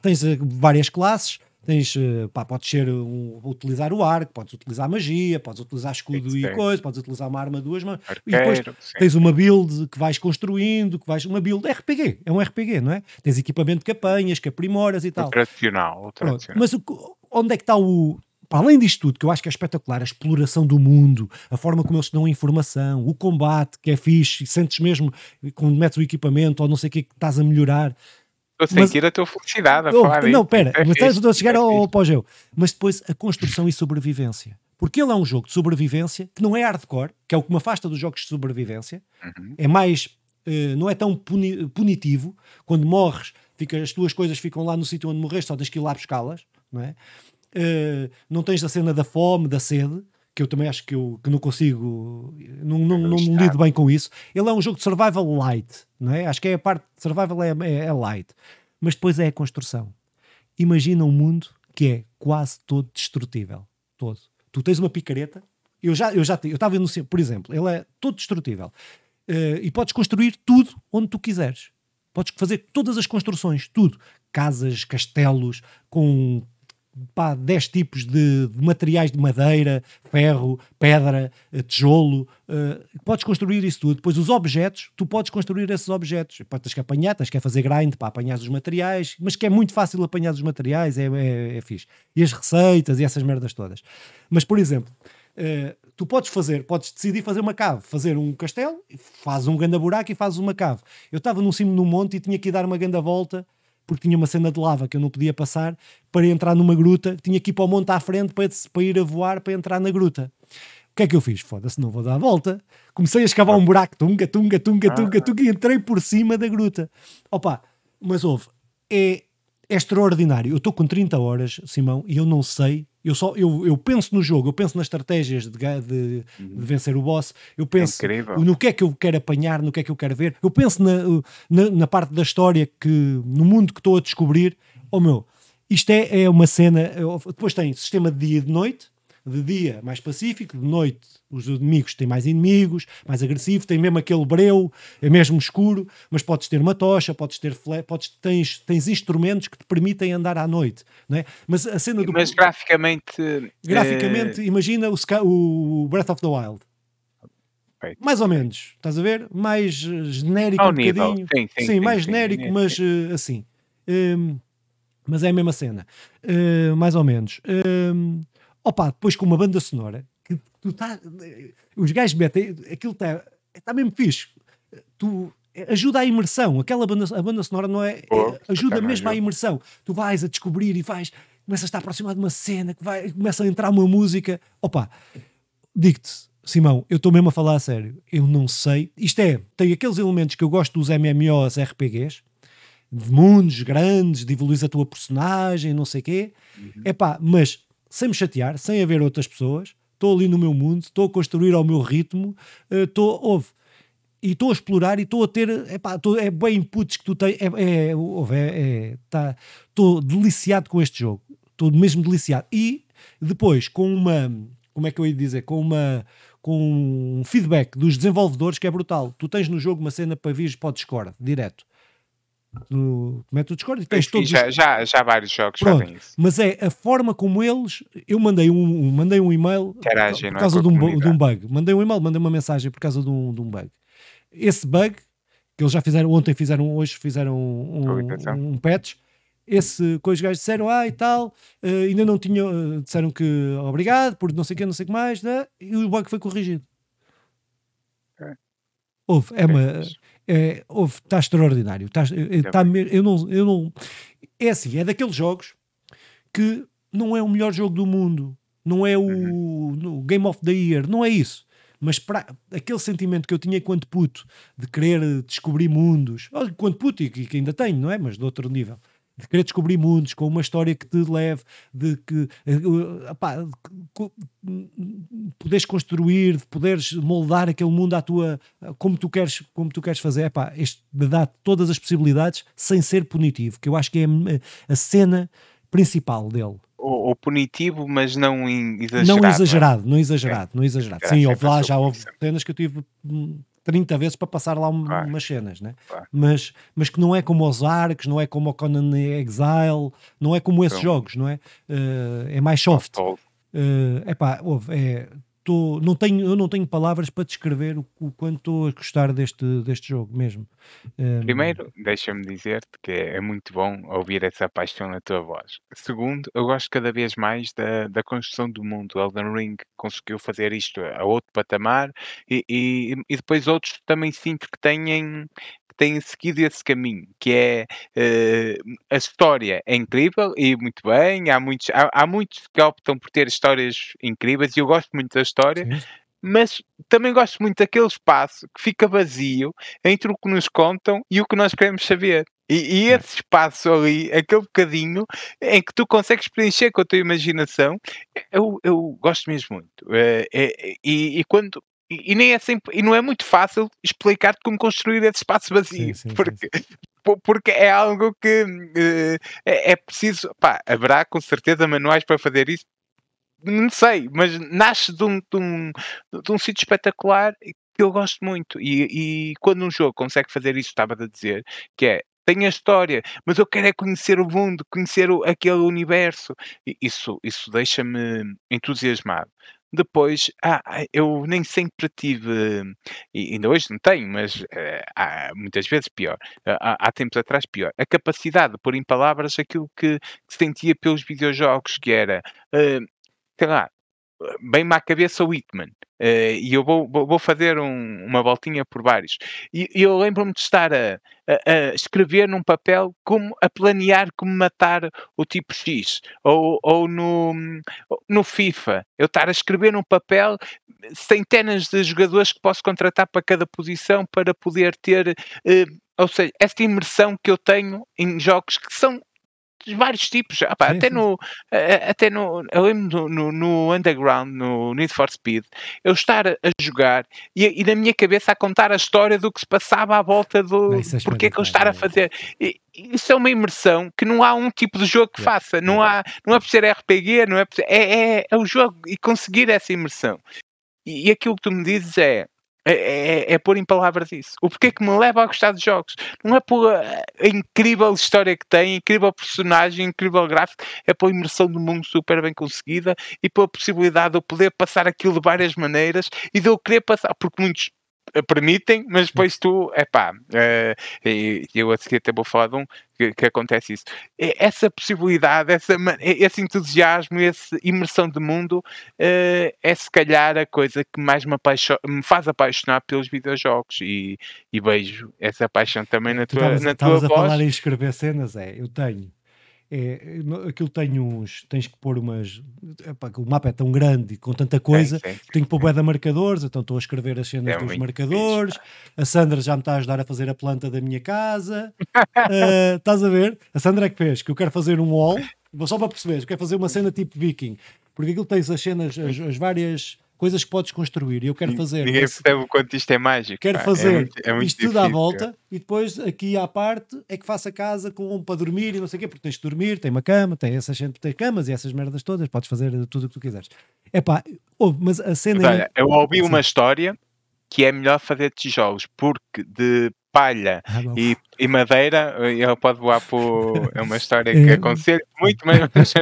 Speaker 1: tens várias classes. Tens, eh, pá, podes ser um- utilizar o arco, podes utilizar magia, podes utilizar escudo e
Speaker 2: Sim.
Speaker 1: coisa, podes utilizar uma arma duas mãos. E depois
Speaker 2: sim.
Speaker 1: tens uma build que vais construindo, que vais. Uma build RPG, é um RPG, não é? Tens equipamento que apanhas, que aprimoras e
Speaker 2: o
Speaker 1: tal.
Speaker 2: tradicional, o tradicional.
Speaker 1: Mas o onde é que está o. Para além disto tudo, que eu acho que é espetacular, a exploração do mundo, a forma como eles te dão a informação, o combate, que é fixe, e sentes mesmo quando metes o equipamento ou não sei o que que estás a melhorar.
Speaker 2: Estou a
Speaker 1: mas-
Speaker 2: sentir a tua felicidade a
Speaker 1: Oh,
Speaker 2: falar
Speaker 1: não, pera,
Speaker 2: É
Speaker 1: mas estou a chegar
Speaker 2: é
Speaker 1: ao
Speaker 2: fixe.
Speaker 1: apogeu. Mas depois a construção e sobrevivência. Porque ele é um jogo de sobrevivência que não é hardcore, que é o que me afasta dos jogos de sobrevivência.
Speaker 2: Uhum.
Speaker 1: É mais. eh, não é tão puni- punitivo. Quando morres, fica, as tuas coisas ficam lá no sítio onde morreste, só tens que ir lá buscá-las. Não é? Eh, não tens a cena da fome, da sede, que eu também acho que, eu, que não consigo, não, não, não
Speaker 2: Está.
Speaker 1: lido bem com isso. Ele é um jogo de survival light, não é? Acho que é a parte de survival é, é, é light, mas depois é a construção. Imagina um mundo que é quase todo destrutível, todo. Tu tens uma picareta, eu já eu já eu estava no por exemplo, ele é todo destrutível Eh, e podes construir tudo onde tu quiseres. Podes fazer todas as construções, tudo, casas, castelos com pá, 10 tipos de, de materiais de madeira, ferro, pedra, eh, tijolo, uh, podes construir isso tudo. Depois os objetos, tu podes construir esses objetos. Pá, tens que apanhar, tens que fazer grind para apanhar os materiais, mas que é muito fácil apanhar os materiais, é, é, é fixe. E as receitas e essas merdas todas. Mas, por exemplo, uh, tu podes fazer, podes decidir fazer uma cave, fazer um castelo, fazes um ganda buraco e fazes uma cave. Eu estava no cimo de um monte e tinha que dar uma ganda volta porque tinha uma cena de lava que eu não podia passar para entrar numa gruta, tinha que ir para o monte à frente para, para ir a voar para entrar na gruta. O que é que eu fiz? Foda-se, não vou dar a volta. Comecei a escavar um buraco, tunga, tunga, tunga, tunga, tunga, e entrei por cima da gruta. Opa, mas houve, é, é extraordinário. Eu estou com 30 horas, Simão, e eu não sei eu, só, eu, eu penso no jogo, eu penso nas estratégias de, de, de uhum. vencer o boss, eu penso no que é que eu quero apanhar, no que é que eu quero ver, eu penso na, na, na parte da história que no mundo que estou a descobrir. Oh meu, isto é, é uma cena. Depois tem sistema de dia e de noite, de dia mais pacífico, de noite os inimigos têm mais inimigos, mais agressivo, tem mesmo aquele breu, é mesmo escuro, mas podes ter uma tocha, podes ter podes, tens, tens instrumentos que te permitem andar à noite, não é? Mas a cena do
Speaker 2: Mas graficamente
Speaker 1: graficamente, é... imagina o, o Breath of the Wild. Mais ou menos, estás a ver? Mais genérico Ao um nível. bocadinho. Sim, sim, sim, sim mais genérico, mas uh, assim. Um, mas é a mesma cena. Uh, mais ou menos. Um, Opa, depois com uma banda sonora que tu tá, os gajos metem, aquilo está tá mesmo fixe. Tu ajuda à imersão. Aquela banda, a banda sonora não é, oh, é ajuda mesmo à imersão. Tu vais a descobrir e vais, começas a estar aproximado de uma cena que vai, começa a entrar uma música. Opa, digo-te, Simão, eu estou mesmo a falar a sério. Eu não sei. Isto é, tem aqueles elementos que eu gosto dos MMOs RPGs, de mundos grandes, de evoluir a tua personagem, não sei o quê. Uhum. Epá, mas sem me chatear, sem haver outras pessoas, estou ali no meu mundo, estou a construir ao meu ritmo, eh, estou, ouve, e estou a explorar e estou a ter, epá, estou, é bem inputs que tu tens, é, é, ouve, é, é tá, estou deliciado com este jogo, estou mesmo deliciado. E depois, com uma, como é que eu ia dizer, com uma, com um feedback dos desenvolvedores que é brutal. Tu tens no jogo uma cena para vir para o Discord, direto no método Discord e tens
Speaker 2: todos
Speaker 1: já,
Speaker 2: os... já, já vários jogos Pronto, fazem isso.
Speaker 1: Mas é a forma como eles. Eu mandei um, mandei um e-mail Interagem, por é, causa é? de, um, de, um, bug. Mandei um e-mail, mandei uma mensagem por causa de um, de um bug. Esse bug, que eles já fizeram, ontem fizeram, hoje fizeram um, um patch. Esse coisa os gajos disseram, ah e tal, uh, ainda não tinham, uh, disseram que obrigado por não sei o que, não sei o que mais, né? e o bug foi corrigido. É. Houve, é, uma, é, está extraordinário. Está, está, eu, não, eu não. É assim, é daqueles jogos que não é o melhor jogo do mundo, não é o, uhum. o Game of the Year, não é isso. Mas para, aquele sentimento que eu tinha enquanto puto de querer descobrir mundos, enquanto puto, e que ainda tenho, não é? Mas de outro nível, de querer descobrir mundos, com uma história que te leve, de que opá, poderes construir, de poderes moldar aquele mundo à tua como tu queres, como tu queres fazer, epá, este dá todas as possibilidades sem ser punitivo, que eu acho que é a cena principal dele.
Speaker 2: Ou, punitivo, mas não exagerado.
Speaker 1: Não exagerado, não, é? não exagerado, é. não exagerado. Sim, houve lá, já houve cenas que eu tive 30 vezes para passar lá um, claro. umas cenas, né? Claro. mas, mas que não é como os Arcs, não é como o Conan Exile, não é como esses então, jogos, não é? Uh, é mais soft. Uh, epá, ouve, é, não tenho, eu não tenho palavras para descrever o, o quanto estou a gostar deste, deste jogo mesmo.
Speaker 2: Um... Primeiro, deixa-me dizer-te que é, é muito bom ouvir essa paixão na tua voz. Segundo, eu gosto cada vez mais da, da construção do mundo. Elden Ring conseguiu fazer isto a outro patamar e, e, e depois outros também sinto que têm têm seguido esse caminho, que é uh, a história é incrível e muito bem, há muitos, há, há, muitos que optam por ter histórias incríveis e eu gosto muito da história. Sim. Mas também gosto muito daquele espaço que fica vazio entre o que nos contam e o que nós queremos saber. E, e esse espaço ali, aquele bocadinho em que tu consegues preencher com a tua imaginação, eu, eu gosto mesmo muito. É, é, e, e, quando e, e, nem é sempre, e não é muito fácil explicar-te como construir esse espaço vazio, sim, sim, porque, sim. porque é algo que uh, é, é, preciso, pá, haverá com certeza manuais para fazer isso, não sei, mas nasce de um, de um, de um sítio espetacular que eu gosto muito. E, e, quando um jogo consegue fazer isso, estava a dizer, que é tem a história, mas eu quero é conhecer o mundo, conhecer o aquele universo. E isso isso deixa-me entusiasmado. Depois, ah, eu nem sempre tive, e ainda hoje não tenho, mas, eh, há muitas vezes pior, há há tempos atrás pior, a capacidade de pôr em palavras aquilo que que sentia pelos videojogos, que era, hã, sei lá, bem-me à cabeça o Hitman, eh, e eu vou vou vou fazer um uma voltinha por vários. E e eu lembro-me de estar a a a escrever num papel como a planear como matar o tipo X, ou ou no no FIFA, eu estar a escrever num papel centenas de jogadores que posso contratar para cada posição para poder ter, eh, ou seja, esta imersão que eu tenho em jogos que são de vários tipos, ah pá,
Speaker 1: Sim,
Speaker 2: até
Speaker 1: sim,
Speaker 2: no até no eu lembro no no no Underground, no Need for Speed, eu estar a jogar e e na minha cabeça a contar a história do que se passava à volta do
Speaker 1: é
Speaker 2: porque é que eu estar a
Speaker 1: é,
Speaker 2: fazer. E isso é uma imersão que não há um tipo de jogo que
Speaker 1: Yeah,
Speaker 2: faça, não há não é por ser RPG, não é por ser é é é o jogo e conseguir essa imersão. E e aquilo que tu me dizes é é é é pôr em palavras isso. O porquê que me leva a gostar de jogos. Não é por a a incrível história que tem, incrível personagem, incrível gráfico, é pela imersão do mundo super bem conseguida e pela possibilidade de eu poder passar aquilo de várias maneiras e de eu querer passar, porque muitos permitem, mas depois tu, epá, eh, e eu a seguir até vou falar de um que que acontece isso. Essa possibilidade, essa esse entusiasmo, essa imersão de mundo, eh, é se calhar a coisa que mais me me faz apaixonar pelos videojogos e e vejo essa paixão também
Speaker 1: É,
Speaker 2: na
Speaker 1: tu
Speaker 2: tua
Speaker 1: estavas a
Speaker 2: na tua
Speaker 1: estavas a
Speaker 2: voz.
Speaker 1: falar em escrever cenas, é, eu tenho. É, aquilo tem uns, tens que pôr umas, epá, o mapa é tão grande e com tanta
Speaker 2: Sim,
Speaker 1: coisa,
Speaker 2: sim,
Speaker 1: tenho que pôr
Speaker 2: sim.
Speaker 1: bué de marcadores, então estou a escrever as cenas
Speaker 2: É
Speaker 1: dos marcadores,
Speaker 2: pá.
Speaker 1: a Sandra já me está a ajudar a fazer a planta da minha casa, ah, estás a ver? A Sandra é que fez, que eu quero fazer um wall, só para perceber, eu quero fazer uma cena tipo viking, porque aquilo tens as cenas, as, as várias coisas que podes construir, e eu quero fazer
Speaker 2: ninguém
Speaker 1: esse-
Speaker 2: percebe o quanto isto é mágico,
Speaker 1: Quero
Speaker 2: pá, é
Speaker 1: fazer
Speaker 2: muito é muito
Speaker 1: isto tudo à volta e depois aqui à parte é que faço a casa com para dormir e não sei o quê, porque tens de dormir, tem uma cama, tem essas gente tem camas e essas merdas todas, podes fazer tudo o que tu quiseres. É pá, mas a cena
Speaker 2: Mas
Speaker 1: é-
Speaker 2: olha, eu ouvi uma história que é melhor fazer tijolos, porque de palha
Speaker 1: Ah,
Speaker 2: e e madeira, eh, ele pode voar por é uma história que
Speaker 1: É.
Speaker 2: aconselho muito, mas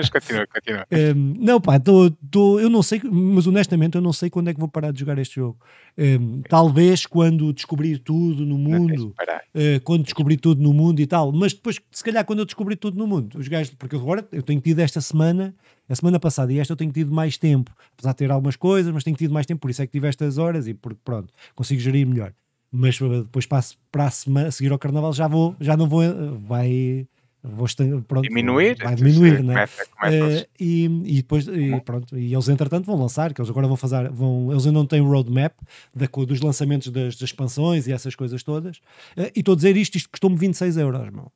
Speaker 2: continua, continua.
Speaker 1: Hum, não, pá, tô, tô- eu não sei, mas honestamente eu não sei quando é que vou parar de jogar este jogo. Hum, talvez quando descobrir tudo no
Speaker 2: de
Speaker 1: mundo, eh, quando descobri tudo no mundo e tal, mas depois, se calhar, quando eu descobri tudo no mundo, os gajos, porque agora eu tenho tido esta semana, a semana passada e esta eu tenho tido mais tempo, apesar de ter algumas coisas, mas tenho tido mais tempo, por isso é que tive estas horas e porque pronto, consigo gerir melhor. Mas depois passo para a semana, a seguir ao carnaval, já vou, já não vou, vai, vou estan- pronto,
Speaker 2: Diminuir,
Speaker 1: vai diminuir, né?
Speaker 2: começa começa
Speaker 1: Eh, e, e depois e pronto, e eles entretanto vão lançar, que eles agora vão fazer, vão, eles ainda não têm o roadmap da, dos lançamentos das, das expansões e essas coisas todas. Eh, e estou a dizer isto, isto custou-me 26 euros, irmão.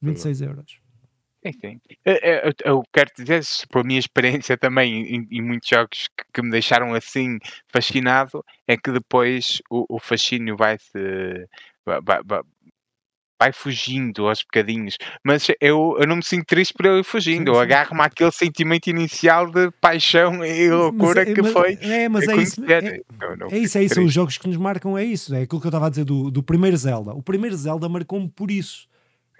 Speaker 1: 26 euros.
Speaker 2: Sim. Eh eh, eu eu quero dizer, por minha experiência também em em muitos jogos que que me deixaram assim fascinado, é que depois o o fascínio vai-se va va va vai fugindo aos bocadinhos, mas eu eu não me sinto triste por ele fugindo,
Speaker 1: Sim,
Speaker 2: eu
Speaker 1: sim.
Speaker 2: agarro-me àquele sentimento inicial de paixão e loucura
Speaker 1: é-
Speaker 2: que foi
Speaker 1: é, mas é isso, é,
Speaker 2: Não não
Speaker 1: é isso, é isso, são os jogos que nos marcam, é isso, é aquilo que eu estava a dizer do, do primeiro Zelda. O primeiro Zelda marcou-me por isso,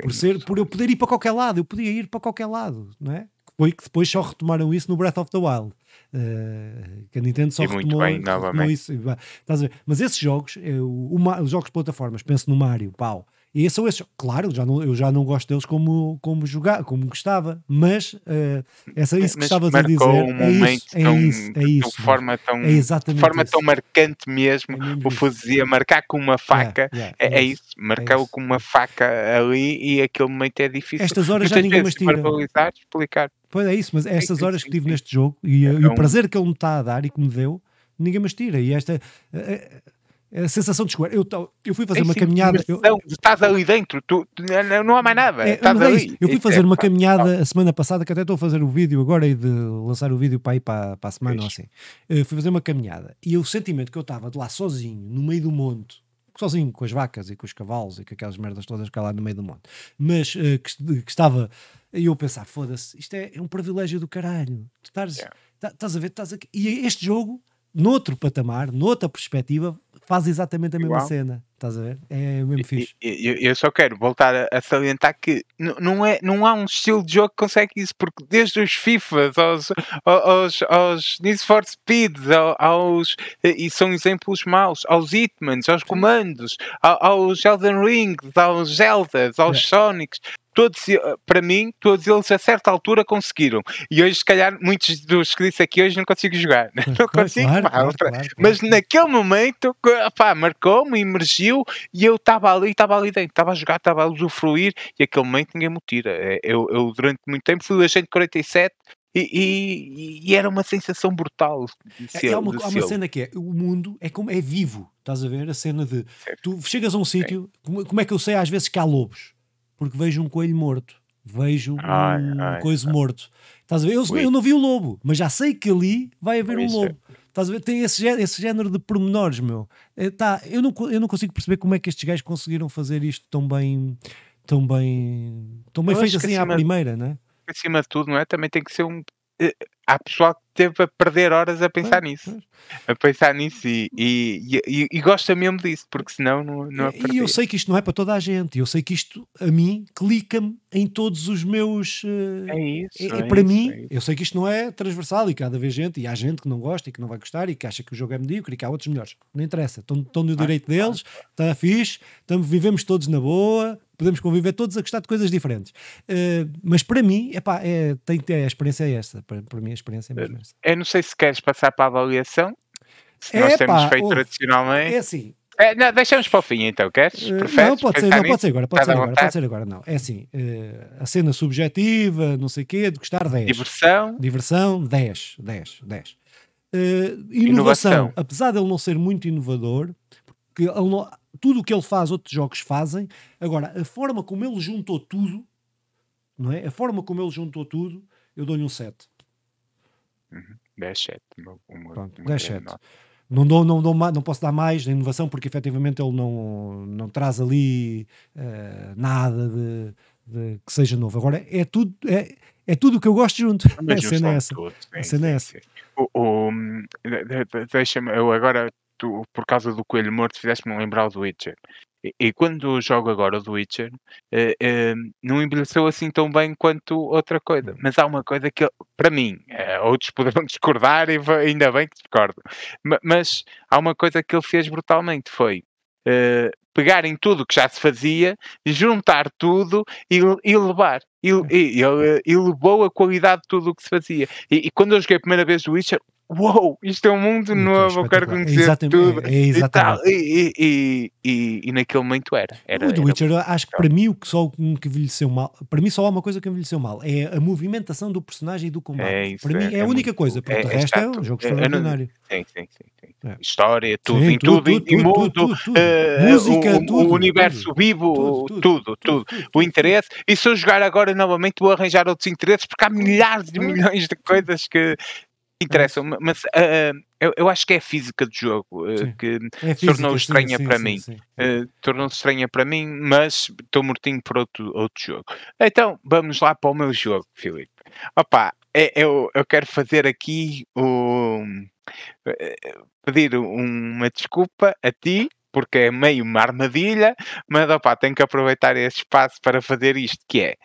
Speaker 1: por ser, por eu poder ir para qualquer lado, eu podia ir para qualquer lado, não é? Foi que depois só retomaram isso no Breath of the Wild. Eh, que a Nintendo só
Speaker 2: E
Speaker 1: retomou,
Speaker 2: bem,
Speaker 1: retomou isso. estás a ver? Mas esses jogos, eu, o Ma- os jogos de plataformas, penso no Mario, pau. E são esses, claro, eu já não, eu já não gosto deles como, como jogar, como gostava, mas eh, essa, isso que estavas a dizer
Speaker 2: um
Speaker 1: é
Speaker 2: momento
Speaker 1: isso, é
Speaker 2: tão
Speaker 1: isso, é
Speaker 2: de
Speaker 1: isso.
Speaker 2: forma tão
Speaker 1: é
Speaker 2: de forma
Speaker 1: isso.
Speaker 2: tão marcante mesmo,
Speaker 1: É
Speaker 2: o fazia marcar com uma faca,
Speaker 1: yeah,
Speaker 2: é
Speaker 1: é
Speaker 2: é
Speaker 1: isso,
Speaker 2: marcou com uma faca ali e aquele momento é difícil.
Speaker 1: Estas horas já
Speaker 2: Muitas
Speaker 1: ninguém
Speaker 2: vezes
Speaker 1: mais tira.
Speaker 2: verbalizar, explicar.
Speaker 1: Pois é isso, mas estas
Speaker 2: sim,
Speaker 1: horas que tive
Speaker 2: sim.
Speaker 1: neste jogo e, e
Speaker 2: É
Speaker 1: o prazer que ele me está a dar e que me deu, ninguém mais tira. E esta a, a- sensação de escolher. Eu, eu fui fazer
Speaker 2: Sim,
Speaker 1: uma
Speaker 2: sim,
Speaker 1: caminhada. eu-
Speaker 2: estás ali dentro, tu não há mais nada,
Speaker 1: É,
Speaker 2: estás
Speaker 1: é
Speaker 2: ali.
Speaker 1: Eu fui
Speaker 2: Isso
Speaker 1: fazer
Speaker 2: é
Speaker 1: uma caminhada a semana passada, que até estou a fazer o vídeo agora e de lançar o vídeo para ir para, para a semana ou assim. Eh, fui fazer uma caminhada e o sentimento que eu estava de lá sozinho, no meio do monte, sozinho com as vacas e com os cavalos e com aquelas merdas todas que há lá no meio do monte, mas eh, que, que estava. E eu pensar, foda-se, isto é, é um privilégio do caralho. Tu estás,
Speaker 2: Yeah.
Speaker 1: tá- estás a ver, estás aqui. E este jogo, noutro patamar, noutra perspectiva, faz exatamente a mesma
Speaker 2: Igual.
Speaker 1: cena. Estás a ver? É mesmo fixe.
Speaker 2: eu eu só quero voltar a a salientar que não é não há um estilo de jogo que consegue isso, porque desde os Fifas aos ao aos aos Need for Speeds, ao aos e são exemplos maus, aos Hitmans, aos comandos, aos Elden Rings, aos Zeldas, aos
Speaker 1: Yeah.
Speaker 2: Sonics, todos e para mim, todos eles a certa altura conseguiram. E hoje se calhar muitos dos que disse aqui hoje não consigo jogar, não consigo,
Speaker 1: claro,
Speaker 2: pá,
Speaker 1: claro, claro,
Speaker 2: mas naquele momento, pá, marcou-me, emergiu e eu estava ali, estava ali dentro, estava a jogar, estava a usufruir e aquele momento ninguém me tira. É, Eu, eu durante muito tempo fui o agente 47 e, e, e era uma sensação brutal de
Speaker 1: É, há, uma, há uma cena que é, o mundo é como é vivo, estás a ver? A cena de tu chegas a um sítio, como, como é que eu sei às vezes que há lobos? Porque vejo um coelho morto, vejo
Speaker 2: Ai,
Speaker 1: um
Speaker 2: ai,
Speaker 1: coisa morto. Estás a ver? Eu, eu não vi o lobo, mas já sei que ali vai haver um
Speaker 2: Pois é.
Speaker 1: lobo. Estás a ver? Tem esse, esse género de pormenores, meu. É, tá, eu, não, eu não consigo perceber como é que estes gajos conseguiram fazer isto tão bem, tão bem, tão bem
Speaker 2: Eu
Speaker 1: feito assim à
Speaker 2: acima-
Speaker 1: primeira, né?
Speaker 2: Acima de tudo, não é? Também tem que ser um. Há pessoal que teve a perder horas a pensar nisso. A pensar nisso e, e, e, e gosta mesmo disso, porque senão não, não é
Speaker 1: E eu sei que isto não é para toda a gente, eu sei que isto a mim clica-me em todos os meus. eh,
Speaker 2: É isso.
Speaker 1: é- é
Speaker 2: é
Speaker 1: para
Speaker 2: isso,
Speaker 1: mim,
Speaker 2: é
Speaker 1: eu sei que isto não é transversal e cada vez gente, e há gente que não gosta e que não vai gostar e que acha que o jogo é medíocre e que há outros melhores. Não interessa, estão, no direito deles, está fixe, estamos, vivemos todos na boa, podemos conviver todos a gostar de coisas diferentes. Eh, mas para mim, epá, é, tem ter a experiência é esta. Para, para mim, a experiência é mesmo esta.
Speaker 2: Eu não sei se queres passar para a avaliação. Se nós
Speaker 1: Epá,
Speaker 2: temos feito
Speaker 1: ouve,
Speaker 2: tradicionalmente.
Speaker 1: É assim,
Speaker 2: É, não, deixamos para o fim então, queres?
Speaker 1: Eh,
Speaker 2: Preferes
Speaker 1: não, pode ser, não, pode ser agora, pode ser agora, pode ser agora, não. É assim, eh, a cena subjetiva, não sei o quê, de gostar 10.
Speaker 2: Diversão,
Speaker 1: Diversão, 10, 10, 10. Eh, inovação,
Speaker 2: Inovação.
Speaker 1: apesar de ele não ser muito inovador, porque ele tudo o que ele faz, outros jogos fazem, agora, a forma como ele juntou tudo, não é? A forma como ele juntou tudo, eu dou-lhe um 7.
Speaker 2: 10, 7. Uma, uma,
Speaker 1: Pronto,
Speaker 2: uma
Speaker 1: 10,
Speaker 2: grande
Speaker 1: 7.
Speaker 2: nota.
Speaker 1: Não, dou, não, dou não posso dar mais de inovação porque efetivamente ele não, não traz ali eh, nada de, de que seja novo. Agora é tudo, é, é tudo o que eu gosto junto.
Speaker 2: Mas
Speaker 1: a cena é essa. A cena é
Speaker 2: sim,
Speaker 1: essa.
Speaker 2: sim. O, o, hum, de- de- de- Deixa-me, eu agora, tu, por causa do Coelho Morto, fizeste-me lembrar o do Witcher. E, e quando jogo agora o do Witcher, eh, eh, não envelheceu assim tão bem quanto outra coisa. Mas há uma coisa que, ele- para mim, eh, outros poderão discordar e ainda bem que discordam, ma- mas há uma coisa que ele fez brutalmente, foi eh, pegar em tudo que já se fazia, juntar tudo e, e levar. E, e, ele elevou a qualidade de tudo o que se fazia. E, e quando eu joguei a primeira vez o Witcher, uou, isto é um mundo
Speaker 1: Muito
Speaker 2: novo, eu quero.
Speaker 1: É
Speaker 2: conhecer tudo.
Speaker 1: é- é
Speaker 2: E,
Speaker 1: exatamente.
Speaker 2: E, e, e, e- naquele momento era. era,
Speaker 1: o The Witcher, acho que para mim o que só que envelheceu mal, para mim só há uma coisa que envelheceu mal, é a movimentação do personagem e do combate.
Speaker 2: É isso,
Speaker 1: para mim
Speaker 2: é-
Speaker 1: é, a
Speaker 2: é
Speaker 1: única
Speaker 2: muito-
Speaker 1: coisa, porque o resto é um jogo extraordinário.
Speaker 2: Sim, sim, sim. sim. História, tudo,
Speaker 1: Sim,
Speaker 2: em tudo, em- em mundo,
Speaker 1: tudo, tudo.
Speaker 2: eh,
Speaker 1: música,
Speaker 2: o,
Speaker 1: tudo,
Speaker 2: o universo
Speaker 1: tudo,
Speaker 2: vivo,
Speaker 1: tudo,
Speaker 2: tudo,
Speaker 1: tudo,
Speaker 2: tudo,
Speaker 1: tudo,
Speaker 2: O
Speaker 1: tudo.
Speaker 2: interesse. E se eu jogar agora novamente, vou arranjar outros interesses, porque há milhares de milhões de coisas que interessam. ma- Mas ah, eu, eu acho que é a física do jogo
Speaker 1: Sim.
Speaker 2: que
Speaker 1: É
Speaker 2: tornou estranha
Speaker 1: sim,
Speaker 2: para
Speaker 1: sim,
Speaker 2: mim. eh, tornou-se estranha para mim, mas estou mortinho por outro, outro jogo. Então, vamos lá para o meu jogo, Filipe. Opa, é- eu, eu quero fazer aqui o eh, pedir uma desculpa a ti, porque é meio uma armadilha, mas opá, tenho que aproveitar este espaço para fazer isto, que é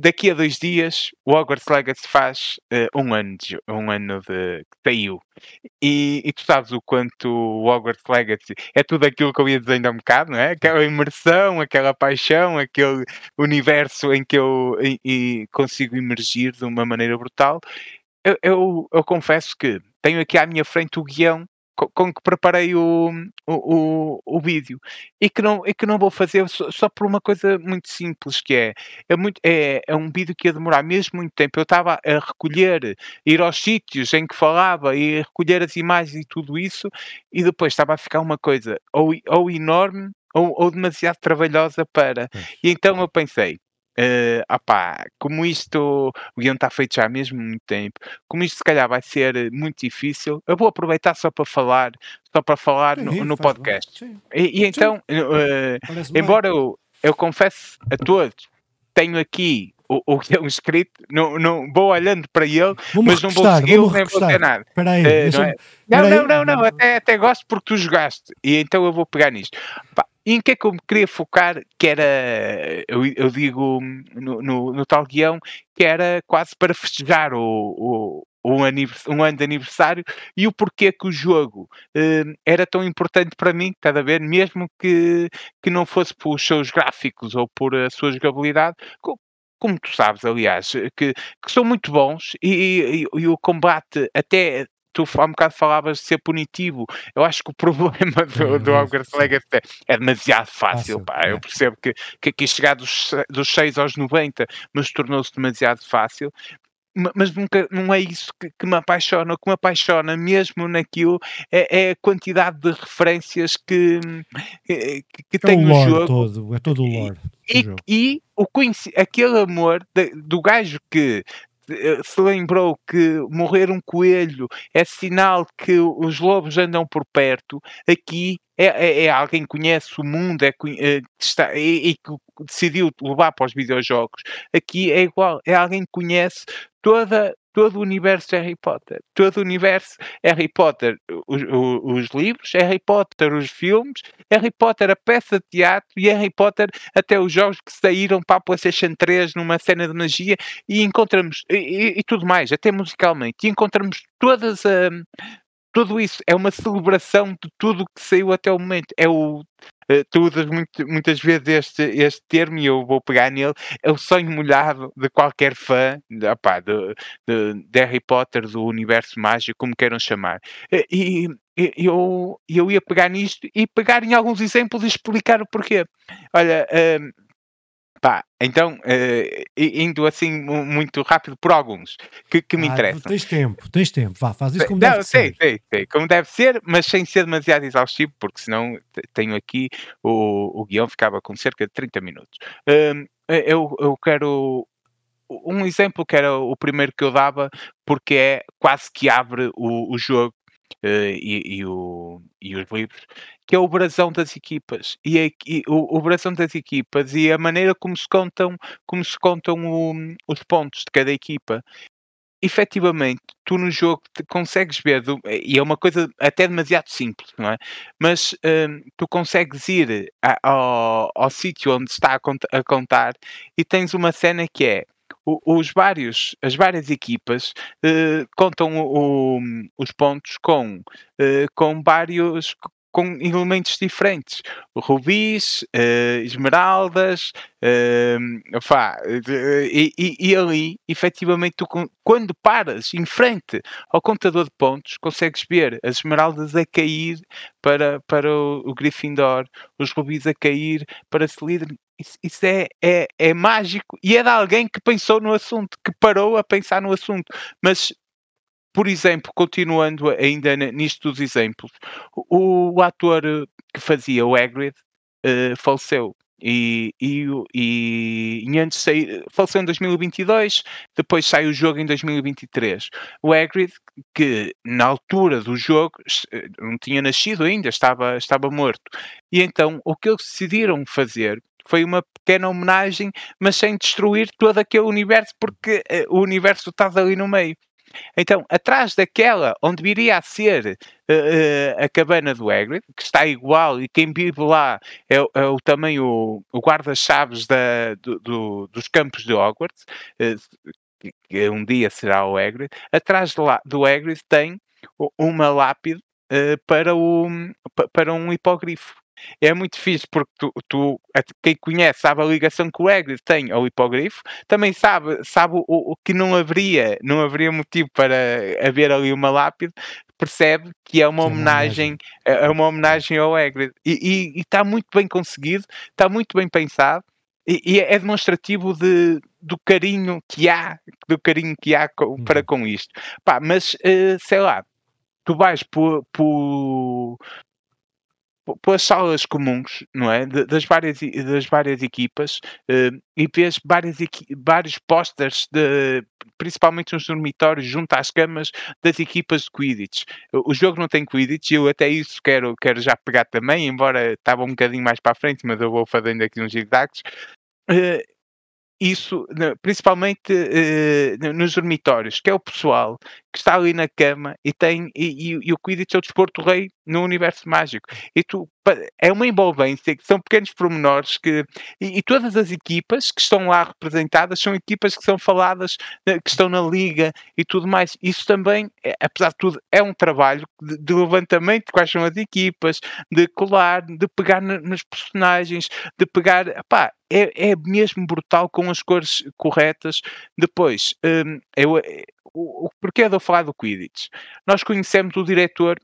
Speaker 2: daqui a dois dias o Hogwarts Legacy faz eh, um ano de, um ano de que saiu. E, e tu sabes o quanto o Hogwarts Legacy é tudo aquilo que eu ia dizer ainda há um bocado, não é? Aquela imersão, aquela paixão, aquele universo em que eu em- e consigo emergir de uma maneira brutal. Eu, eu, eu confesso que tenho aqui à minha frente o guião com que preparei o, o, o, o vídeo e que, não, e que não vou fazer só, só por uma coisa muito simples que é é, muito, é, é um vídeo que ia demorar mesmo muito tempo. Eu estava a recolher, ir aos sítios em que falava e recolher as imagens e tudo isso, e depois estava a ficar uma coisa ou, ou enorme ou, ou demasiado trabalhosa para. E então eu pensei. Eh, opá, como isto, o guião está feito já há mesmo muito tempo, como isto se calhar vai ser eh, muito difícil, eu vou aproveitar só para falar, só para falar no, no podcast. E, e então,
Speaker 1: bem.
Speaker 2: embora eu, eu confesse a todos, tenho aqui o, o um escrito, não, não vou olhando para ele,
Speaker 1: Vou-me
Speaker 2: mas não vou segui-lo
Speaker 1: vamos
Speaker 2: nem vou
Speaker 1: recostar.
Speaker 2: nada.
Speaker 1: Aí,
Speaker 2: Eh, não, é? não, não, não, não, até, até gosto porque tu jogaste, e então eu vou pegar nisto. Pá, e em que é que eu me queria focar, que era, eu, eu digo no, no, no tal guião, que era quase para festejar o, o, um, um ano de aniversário e o porquê que o jogo eh, era tão importante para mim, cada vez, mesmo que, que não fosse pelos seus gráficos ou por a sua jogabilidade, co- como tu sabes, aliás, que, que são muito bons e, e- e o combate até. Tu há um bocado falavas de ser punitivo. Eu acho que o problema do, do
Speaker 1: Hum,
Speaker 2: Hogwarts. Legacy é, é demasiado fácil. Pá.
Speaker 1: é.
Speaker 2: Eu percebo que, que aqui chegar dos, dos 6 aos 90, mas tornou-se demasiado fácil. Ma- Mas nunca, não é isso que, que me apaixona. O que me apaixona mesmo naquilo é, é a quantidade de referências que, que, que
Speaker 1: É
Speaker 2: tem o jogo
Speaker 1: todo, é todo o lore do
Speaker 2: e,
Speaker 1: jogo.
Speaker 2: e o aquele amor de- do gajo que se lembrou que morrer um coelho é sinal que os lobos andam por perto, aqui é, é- é alguém que conhece o mundo é, eh, que está, e, e que decidiu levar para os videojogos. Aqui é igual, é alguém que conhece toda, todo o universo de Harry Potter. Todo o universo Harry Potter, os, os- os livros, Harry Potter, os filmes, Harry Potter, a peça de teatro e Harry Potter. Até os jogos que saíram para a PlayStation 3 numa cena de magia. E encontramos e, e- tudo mais, até musicalmente, e encontramos todas a tudo isso, é uma celebração de tudo o que saiu até o momento. É o eh, tu usas muito- muitas vezes este, este termo e eu vou pegar nele, é o sonho molhado de qualquer fã opá, de, de- de Harry Potter, do universo mágico, como queiram chamar. Eh, E, eu, eu ia pegar nisto e pegar em alguns exemplos e explicar o porquê. Olha, hum, Pá, então, i- indo assim mu- muito rápido por alguns que, que me
Speaker 1: Ah,
Speaker 2: interessam.
Speaker 1: tens tempo, tens tempo, vá, faz isso como
Speaker 2: Não,
Speaker 1: deve
Speaker 2: sei,
Speaker 1: ser.
Speaker 2: sei, sei, como deve ser, mas sem ser demasiado exaustivo, porque senão te- tenho aqui o, o guião ficava com cerca de 30 minutos. Hum, eh, eu, eu quero um exemplo que era o primeiro que eu dava, porque é quase que abre o, o jogo eh, e, e o- e os livros, que é o brasão das equipas. E, a- e o, o brasão das equipas e a maneira como se contam, como se contam o- os pontos de cada equipa. Efetivamente, tu no jogo consegues ver, do- e é uma coisa até demasiado simples, não é? Mas hum, tu consegues ir a- ao, ao sítio onde está a, cont- a contar e tens uma cena que é os vários, as várias equipas eh, contam o- o- os pontos com, eh, com vários com elementos diferentes. Rubis, eh, esmeraldas, e, e- e ali, efetivamente, tu, quando paras em frente ao contador de pontos, consegues ver as esmeraldas a cair para, para o, o Gryffindor, os rubis a cair para Slytherin. Isso, isso é, é, é mágico e é de alguém que pensou no assunto, que parou a pensar no assunto. Mas, por exemplo, continuando ainda nisto dos exemplos, o, o ator que fazia o Hagrid eh, faleceu. E, e, e, e antes de sair, faleceu em 2022, depois sai o jogo em 2023. O Hagrid, que na altura do jogo eh, não tinha nascido ainda, estava, estava morto. E então o que eles decidiram fazer foi uma pequena homenagem, mas sem destruir todo aquele universo, porque eh, o universo estava ali no meio. Então, atrás daquela onde viria a ser eh, a cabana do Hagrid, que está igual e quem vive lá é, é o, também o, o guarda-chaves da- do- do- dos campos de Hogwarts, eh, que, um dia será o Hagrid. Atrás lá, do Hagrid tem uma lápide eh, para, o, pa- para um hipogrifo. É muito fixe porque tu, tu- quem conhece sabe a ligação que o Hagrid tem ao hipogrifo, também sabe, sabe o, o que não haveria, não haveria motivo para haver ali uma lápide, percebe que é uma
Speaker 1: Que é
Speaker 2: homenagem, é é uma homenagem ao Hagrid. E está muito bem conseguido, está muito bem pensado. E, e é demonstrativo de, do carinho que há, do carinho que há co- para
Speaker 1: Uhum.
Speaker 2: com isto. Pá, mas eh, sei lá, tu vais por, por, po- pelas salas comuns, não é? Das, várias, das várias equipas eh, e vês várias vários posters, de, principalmente nos dormitórios, junto às camas das equipas de Quidditch. O jogo não tem Quidditch eu até isso quero, quero já pegar também, embora estava um bocadinho mais para a frente, mas eu vou fazendo aqui uns zigzags. Eh, isso, principalmente uh, nos dormitórios, que é o pessoal que está ali na cama e tem e, e, e o Quidditch é o desporto rei no universo mágico. E tu é uma envolvência são pequenos pormenores que e, e, todas as equipas que estão lá representadas são equipas que são faladas, eh, que estão na liga e tudo mais. Isso também, é, apesar de tudo, é um trabalho de, de, levantamento de quais são as equipas, de colar, de pegar nos personagens, de pegar, pá, é, é mesmo brutal com as cores corretas. Depois, um, eu, eh, o, o porquê de eu falar do Quidditch? Nós conhecemos o diretor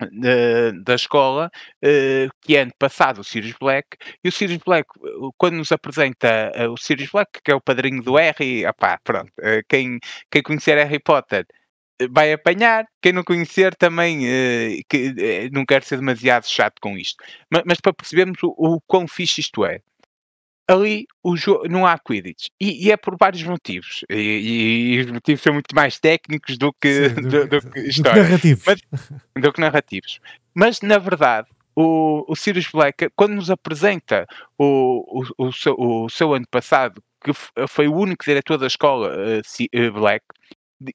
Speaker 2: da, da escola, uh, que é ano passado o Sirius Black, e o Sirius Black, quando nos apresenta o Sirius Black, que é o padrinho do Harry, opá, pronto, quem, quem conhecer Harry Potter vai apanhar, quem não conhecer também que, não quer ser demasiado chato com isto. Mas, mas para percebermos o, o quão fixe isto é, ali o jogo não há Quidditch. E, e, é por vários motivos. E, e, e, os motivos são muito mais técnicos do que, Sim, do, do, do, que, do que narrativos. Mas, do que narrativos. Mas, na verdade, o, o Sirius Black, quando nos apresenta o, o, o, seu, o seu ano passado, que foi o único diretor da escola uh, Black,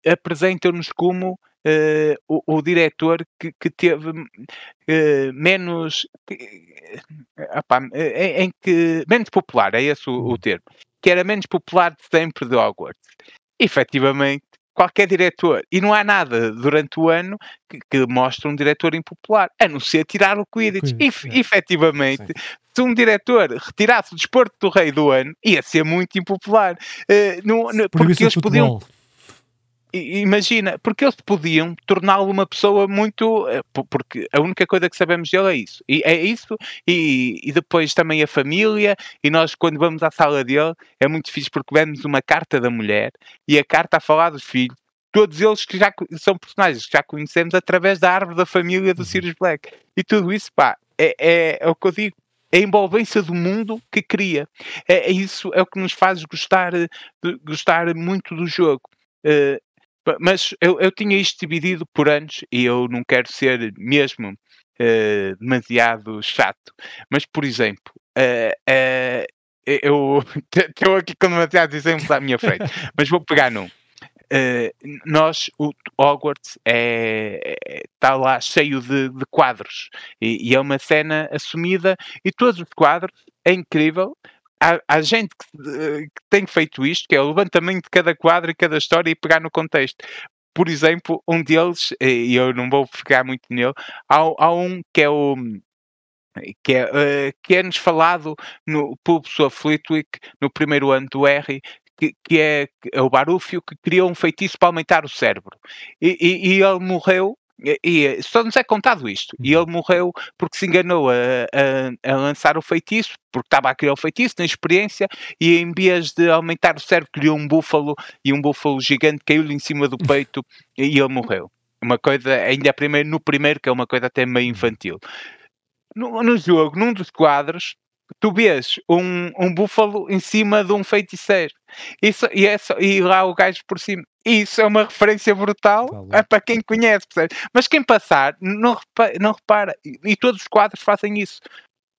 Speaker 2: apresenta-nos como uh, o, o diretor que, que teve uh, menos opa, em, em, que menos popular, é esse o, o, uhum. termo, que era menos popular de sempre de Hogwarts. Efetivamente, qualquer diretor, e não há nada durante o ano que, que mostre um diretor impopular, a não ser tirar o Quidditch. Quidditch e, é. Efetivamente, Sim. se um diretor retirasse o desporto do rei do ano, ia ser muito impopular. Uh, no, no, porque eles podiam imagina, porque eles podiam torná-lo uma pessoa muito. Eh, porque a única coisa que sabemos dele é isso. E é isso, e, e depois também a família. E nós, quando vamos à sala dele, é muito difícil porque vemos uma carta da mulher e a carta a falar dos filhos. Todos eles que já são personagens que já conhecemos através da árvore da família do uhum. Sirius Black. E tudo isso, pá, é, é, é o que eu digo é a envolvência do mundo que cria. É, é, isso é o que nos faz gostar, gostar muito do jogo. Uh, mas eu, eu tinha isto dividido por anos e eu não quero ser mesmo uh, demasiado chato. Mas, por exemplo, uh, uh, eu estou aqui com demasiados exemplos à minha frente, mas vou pegar num. Uh, nós, o Hogwarts é, está é, lá cheio de, de quadros e, e, é uma cena assumida e todos os quadros é incrível há, há gente que, eh, que, tem feito isto, que é o levantamento de cada quadro e cada história e pegar no contexto. Por exemplo, um deles, e eu não vou ficar muito nele, há, há um que é o que é, uh, que é nos falado no Pulso of Flitwick, no primeiro ano do R, que, que é, é, o Barúfio, que criou um feitiço para aumentar o cérebro. E, e, e ele morreu e, só nos é contado isto. E ele uhum. morreu porque se enganou a, a, a, lançar o feitiço, porque estava a criar o feitiço, na experiência, e em vez de aumentar o cérebro, criou um búfalo e um búfalo gigante caiu-lhe em cima do peito e ele morreu. Uma coisa, ainda primeiro, no primeiro, que é uma coisa até meio uhum. infantil. No, no jogo, num dos quadros, tu vês um, um búfalo em cima de um feiticeiro. Isso, e, é só, e lá o gajo por cima. Isso é uma referência brutal é para quem conhece, percebe? Mas quem passar não repara, não repara. E, e, todos os quadros fazem isso.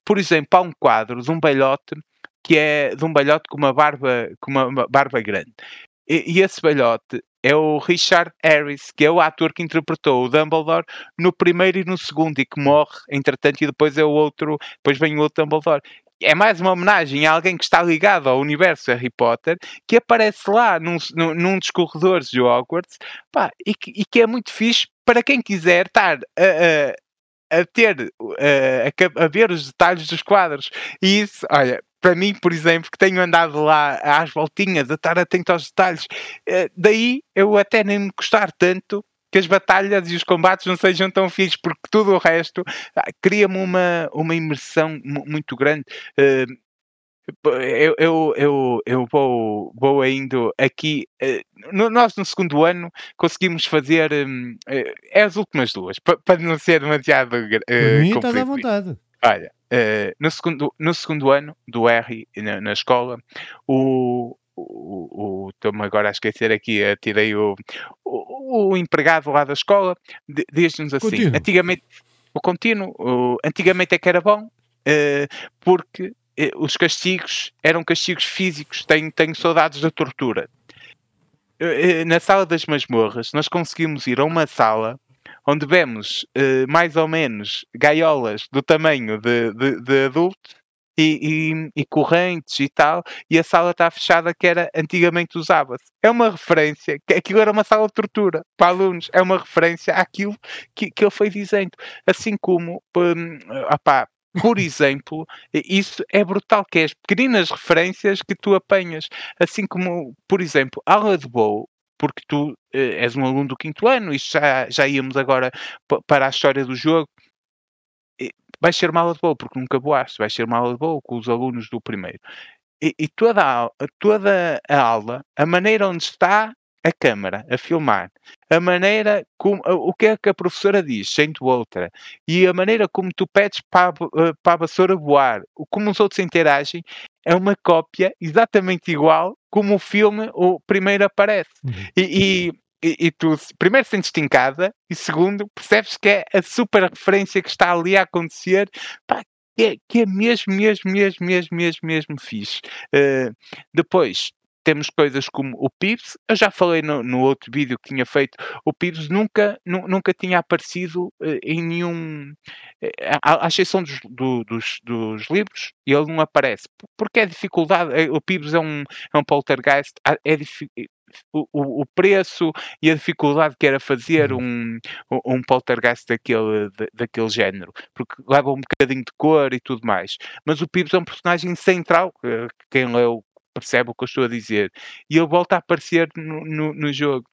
Speaker 2: Por exemplo, há um quadro de um balhote que é de um balhote com uma barba, com uma, uma barba grande. E, e, esse balhote é o Richard Harris, que é o ator que interpretou o Dumbledore no primeiro e no segundo e que morre, entretanto, e depois é o outro, depois vem o outro Dumbledore é mais uma homenagem a alguém que está ligado ao universo Harry Potter, que aparece lá num, num, dos corredores de Hogwarts, pá, e, que, e que é muito fixe para quem quiser estar a, a, a ter, a, a, ver os detalhes dos quadros. E isso, olha, para mim, por exemplo, que tenho andado lá às voltinhas, a estar atento aos detalhes, eh, daí eu até nem me gostar tanto que as batalhas e os combates não sejam tão fixos, porque tudo o resto ah, cria-me uma, uma imersão muito grande. Uh, eu, eu, eu, eu vou, vou indo aqui. No, nós, no segundo ano, conseguimos fazer. Um, uh, eh, é as últimas duas, para não ser demasiado. Uh,
Speaker 1: mim, estás à vontade.
Speaker 2: Olha, uh, no, segundo, no segundo ano do R na, na escola, o, o, estou-me agora a esquecer aqui, tirei o, o, o, empregado lá da escola, diz-nos assim, contínuo. antigamente, o contínuo, o, antigamente é que era bom, uh, porque eh, os castigos eram castigos físicos, tenho, tenho saudades da tortura. Eh, na sala das masmorras, nós conseguimos ir a uma sala onde vemos mais ou menos gaiolas do tamanho de, de, de adultos e, e, e, correntes e tal, e a sala está fechada que era antigamente usava-se. É uma referência, que aquilo era uma sala de tortura para alunos, é uma referência àquilo que, que ele foi dizendo. Assim como, um, opá, por exemplo, isso é brutal, que é as pequeninas referências que tu apanhas. Assim como, por exemplo, aula de bowl, porque tu eh, és um aluno do quinto ano, e já, já íamos agora para a história do jogo, vai ser aula de boa, porque nunca voaste, vai ser aula de boa com os alunos do primeiro. E, e toda, a, toda a aula, a maneira onde está a câmara a filmar, a maneira como o que é que a professora diz, sendo outra, e a maneira como tu pedes para, a, para a vassoura voar, como os outros interagem, é uma cópia exatamente igual como o filme o primeiro aparece. Uhum. E, e, e, tu, primeiro, sentes-te em casa e, segundo, percebes que é a super referência que está ali a acontecer, pá, que, é, que é mesmo, mesmo, mesmo, mesmo, mesmo, mesmo fixe. Uh, depois, temos coisas como o Pips, eu já falei no, no outro vídeo que tinha feito, o Pips nunca, nu, nunca tinha aparecido uh, em nenhum, uh, à, à exceção dos, do, dos, dos, livros, ele não aparece, porque é dificuldade, o Pips é um, é um poltergeist, é, o, o, preço e a dificuldade que era fazer uhum. um, um poltergeist daquele, daquele género, porque leva um bocadinho de cor e tudo mais. Mas o Pibs é um personagem central, quem leu percebe o que eu estou a dizer, e ele volta a aparecer no, no, no jogo.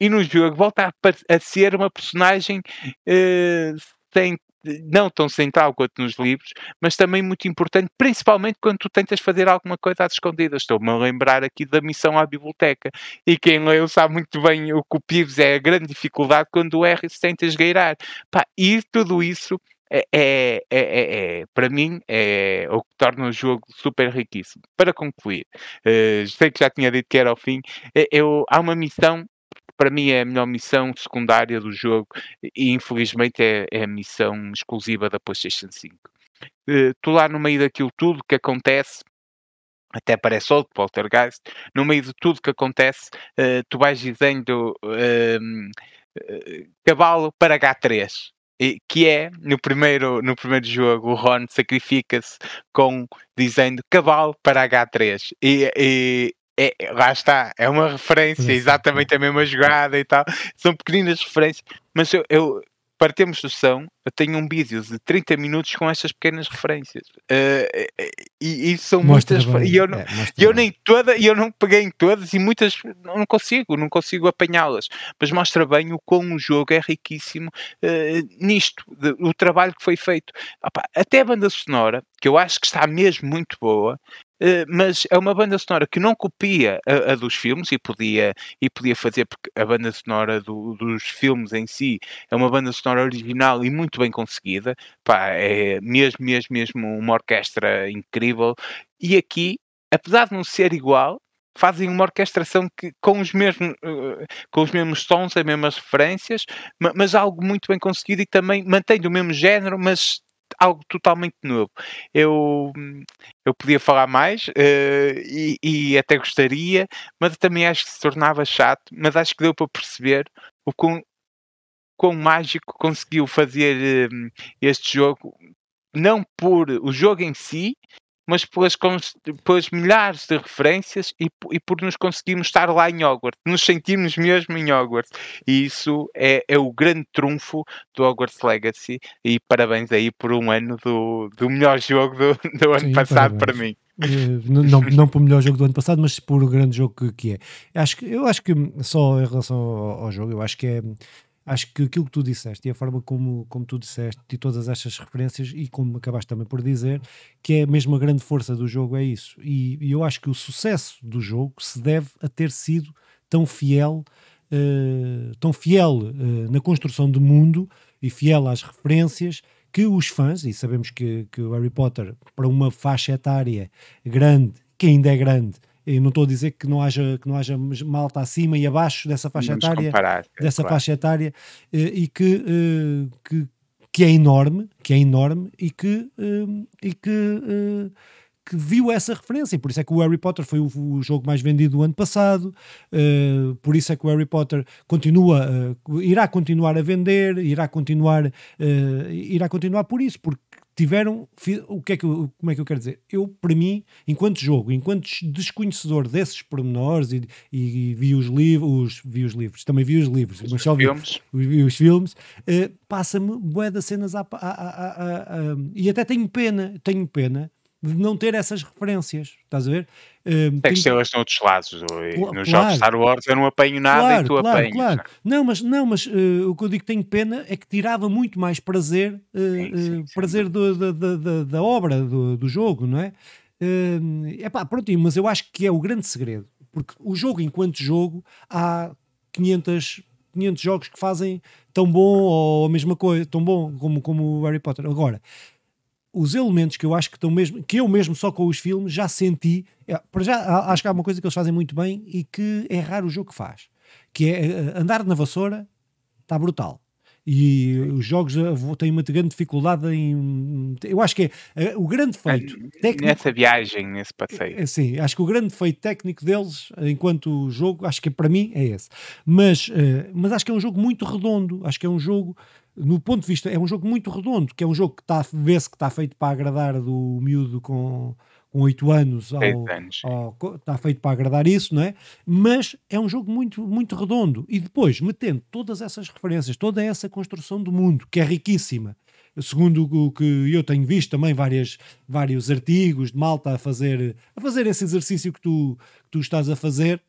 Speaker 2: E no jogo volta a, a ser uma personagem uh, sem não tão central quanto nos livros, mas também muito importante, principalmente quando tu tentas fazer alguma coisa às escondidas. Estou-me a lembrar aqui da missão à biblioteca. E quem leu sabe muito bem o que o Pires é a grande dificuldade quando o R se tenta esgueirar. Pá, e tudo isso é, é, é, é, para mim é o que torna o jogo super riquíssimo. Para concluir, uh, sei que já tinha dito que era ao fim, eu, há uma missão para mim é a melhor missão secundária do jogo e infelizmente é, é a missão exclusiva da PlayStation 5. Uh, tu lá no meio daquilo tudo que acontece, até parece outro poltergeist, no meio de tudo que acontece, uh, tu vais dizendo uh, cavalo para H3. Que é no primeiro, no primeiro jogo o Ron sacrifica-se com dizendo cavalo para H3 e, e, é, lá está, é uma referência, exatamente a mesma jogada e tal. São pequeninas referências, mas eu, eu para termos noção, eu tenho um vídeo de 30 minutos com estas pequenas referências. Uh, e, e, são mostra muitas. Bem. E eu, não, é, eu nem toda, eu não peguei em todas e muitas não consigo, não consigo apanhá-las. Mas mostra bem o como o jogo é riquíssimo uh, nisto, de, o trabalho que foi feito. Opa, até a banda sonora, que eu acho que está mesmo muito boa, Uh, mas é uma banda sonora que não copia a, a, dos filmes e podia, e podia fazer, porque a banda sonora do, dos filmes em si é uma banda sonora original e muito bem conseguida. Pá, é mesmo, mesmo, mesmo uma orquestra incrível. E aqui, apesar de não ser igual, fazem uma orquestração que, com, os mesmos, uh, com os mesmos tons, as mesmas referências, mas, algo muito bem conseguido e também mantém o mesmo género, mas algo totalmente novo. Eu, eu podia falar mais uh, e, e, até gostaria, mas também acho que se tornava chato, mas acho que deu para perceber o quão mágico conseguiu fazer uh, este jogo, não por o jogo em si, mas pelas, pelas milhares de referências e, e, por nos conseguirmos estar lá em Hogwarts, nos sentirmos mesmo em Hogwarts. E isso é, é o grande trunfo do Hogwarts Legacy. E parabéns aí por um ano do, do melhor jogo do, do ano Sim, passado parabéns. para mim.
Speaker 1: Uh, não, não para o melhor jogo do ano passado, mas por o grande jogo que, que é. Acho que, eu acho que só em relação ao, ao jogo, eu acho que é acho que aquilo que tu disseste e a forma como, como tu disseste e todas estas referências e como acabaste também por dizer, que é mesmo a grande força do jogo é isso. E, e eu acho que o sucesso do jogo se deve a ter sido tão fiel, uh, tão fiel uh, na construção do mundo e fiel às referências que os fãs, e sabemos que, que o Harry Potter, para uma faixa etária grande, que ainda é grande, eu não estou a dizer que não haja, que não haja malta acima e abaixo dessa faixa Vamos etária, comparar, é dessa claro. faixa etária, eh, e que, eh, que, que é enorme, que é enorme e que, eh, e que, que viu essa referência. Por isso é que o Harry Potter foi o, o jogo mais vendido do ano passado, uh, por isso é que o Harry Potter continua, uh, irá continuar a vender, irá continuar, uh, irá continuar por isso, porque tiveram o que é que eu, como é que eu quero dizer? Eu, para mim, enquanto jogo, enquanto desconhecedor desses pormenores e, e, e vi os livros, vi os livros, também vi os livros,
Speaker 2: os
Speaker 1: mas só
Speaker 2: vi, filmes.
Speaker 1: vi os filmes, uh, passa-me bué das cenas a, a, a, e até tenho pena, tenho pena de não ter essas referências, estás a ver?
Speaker 2: Tem que ser elas noutros lados. Nos claro. jogos Star Wars eu não apanho nada claro, e tu claro, apanhas. Claro.
Speaker 1: Não, mas, não, mas uh, o que eu digo que tenho pena é que tirava muito mais prazer, uh, sim, sim, prazer do, da, da, da, obra, do, do jogo, não é? Uh, epá, pronto, mas eu acho que é o grande segredo, porque o jogo enquanto jogo há 500 500 jogos que fazem tão bom ou a mesma coisa, tão bom como, como o Harry Potter. Agora, os elementos que eu acho que estão mesmo, que eu mesmo só com os filmes já senti, é, para já acho que há uma coisa que eles fazem muito bem e que é raro o jogo que faz, que é eh, andar na vassoura, está brutal. E os jogos eh, têm uma grande dificuldade em. Eu acho que é eh, o grande feito
Speaker 2: técnico. Nessa viagem, nesse passeio.
Speaker 1: Sim, acho que o grande feito técnico deles, enquanto jogo, acho que para mim é esse. Mas, mas acho que é um jogo muito redondo. Acho que é um jogo no ponto de vista, é um jogo muito redondo, que é um jogo que está, vê-se que está feito para agradar do miúdo com, com 8 anos, ao,
Speaker 2: anos.
Speaker 1: Ao, está feito para agradar isso, não é? Mas é um jogo muito, muito redondo. E depois, metendo todas essas referências, toda essa construção do mundo, que é riquíssima, segundo o que eu tenho visto também várias, vários artigos de malta a fazer, a fazer esse exercício que tu, que tu estás a fazer,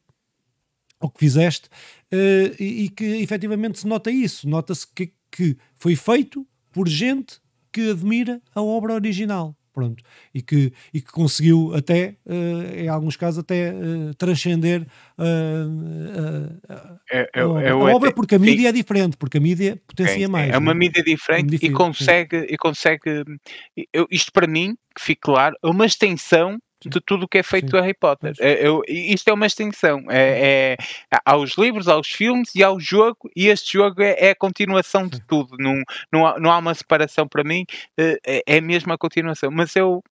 Speaker 1: ou que fizeste, uh, e, e, que efetivamente se nota isso, nota-se que que foi feito por gente que admira a obra original. Pronto, e que, e que conseguiu até, uh, em alguns casos, até uh, transcender uh, é, é, a, obra, é a obra porque a mídia sim. é diferente, porque a mídia potencia sim, mais.
Speaker 2: É uma é? mídia diferente, diferente, e consegue, e consegue eu, isto para mim, que fique claro, é uma extensão de tudo o que é feito do Harry Potter. É, eu, isto é uma extensão. É, é, aos livros, aos filmes e ao jogo, e este jogo é, é a continuação de tudo. Não, não, há, não há uma separação para mim, eh, é, é mesmo a continuação. Mas eu,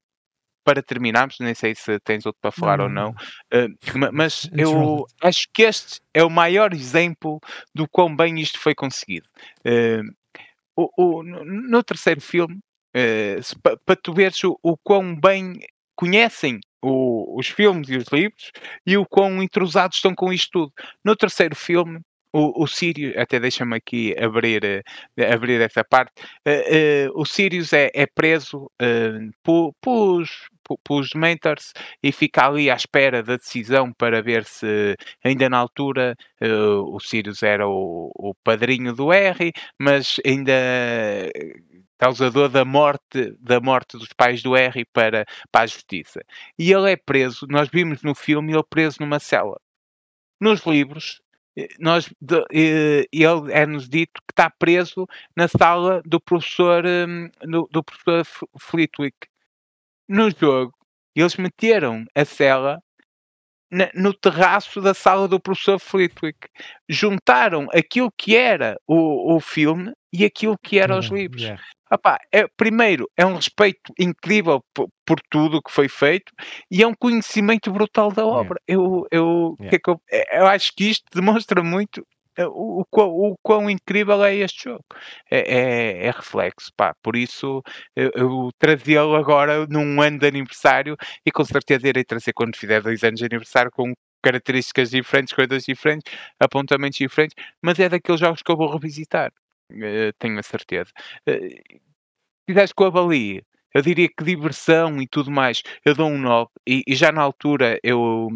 Speaker 2: para terminarmos, nem sei se tens outro para falar não, ou não, uh, mas eu acho que este é o maior exemplo do quão bem isto foi conseguido. Uh, o, o, no, no terceiro filme, uh, para pa tu veres o, o quão bem conhecem o, os filmes e os livros e o quão intrusados estão com isto tudo. No terceiro filme, o, o Sirius, até deixa-me aqui abrir, uh, abrir essa parte, uh, uh, o Sirius é, é preso por, pelos mentors e fica ali à espera da decisão para ver se ainda na altura o Sirius era o, o padrinho do Harry, mas ainda causador da morte, da morte dos pais do Harry para, para a justiça. E ele é preso, nós vimos no filme ele preso numa cela. Nos livros, eh, nós, de, eh, ele é-nos dito que está preso na sala do professor, hum, do, do professor Flitwick. No jogo, eles meteram a cela no terraço da sala do professor Flitwick. Juntaram aquilo que era o, o filme e aquilo que eram os livros. Yeah. Epá, é, primeiro, é um respeito incrível por, por tudo o que foi feito e é um conhecimento brutal da obra. Yeah. Eu, eu, yeah. que é eu, é, eu acho que isto demonstra muito eh, o, o, o, quão incrível é este jogo. É, é, é reflexo, pá. Por isso eu, eu trazia-lo agora num ano de aniversário e com certeza irei trazer quando fizer dois anos de aniversário com características diferentes, coisas diferentes, apontamentos diferentes, mas é daqueles jogos que eu vou revisitar. Uh, tenho a certeza. Uh, fizeste com a Bali, eu diria que diversão e tudo mais, eu dou um 9 e, e já na altura eu,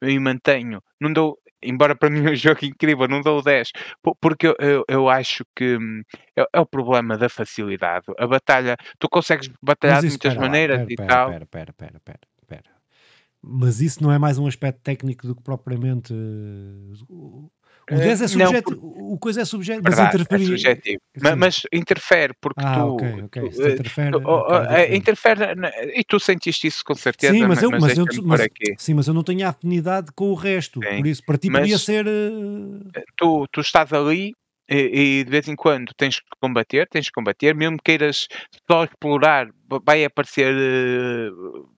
Speaker 2: eu me mantenho, não dou, embora para mim é um jogo incrível, não dou 10, porque eu, eu, eu acho que hum, é, é, o problema da facilidade. A batalha, tu consegues batalhar de muitas maneiras lá, pera,
Speaker 1: e
Speaker 2: pera, tal.
Speaker 1: Pera, pera, pera, pera, pera. Mas isso não é mais um aspecto técnico do que propriamente uh, o 10 é subjetivo, não, o coisa é subjetivo, mas
Speaker 2: é interfere. É subjetivo. Mas, mas, interfere porque ah, tu.
Speaker 1: Okay, okay. Tu, interfere, tu,
Speaker 2: okay, interfere e tu sentiste isso com certeza.
Speaker 1: Sim, mas, eu, mas, mas eu, mas, sim, mas eu não tenho afinidade com o resto. Sim, por isso, para ti podia ser. Uh...
Speaker 2: Tu, tu estás ali e, e, de vez em quando tens que combater, tens que combater, mesmo queiras só explorar, vai aparecer uh,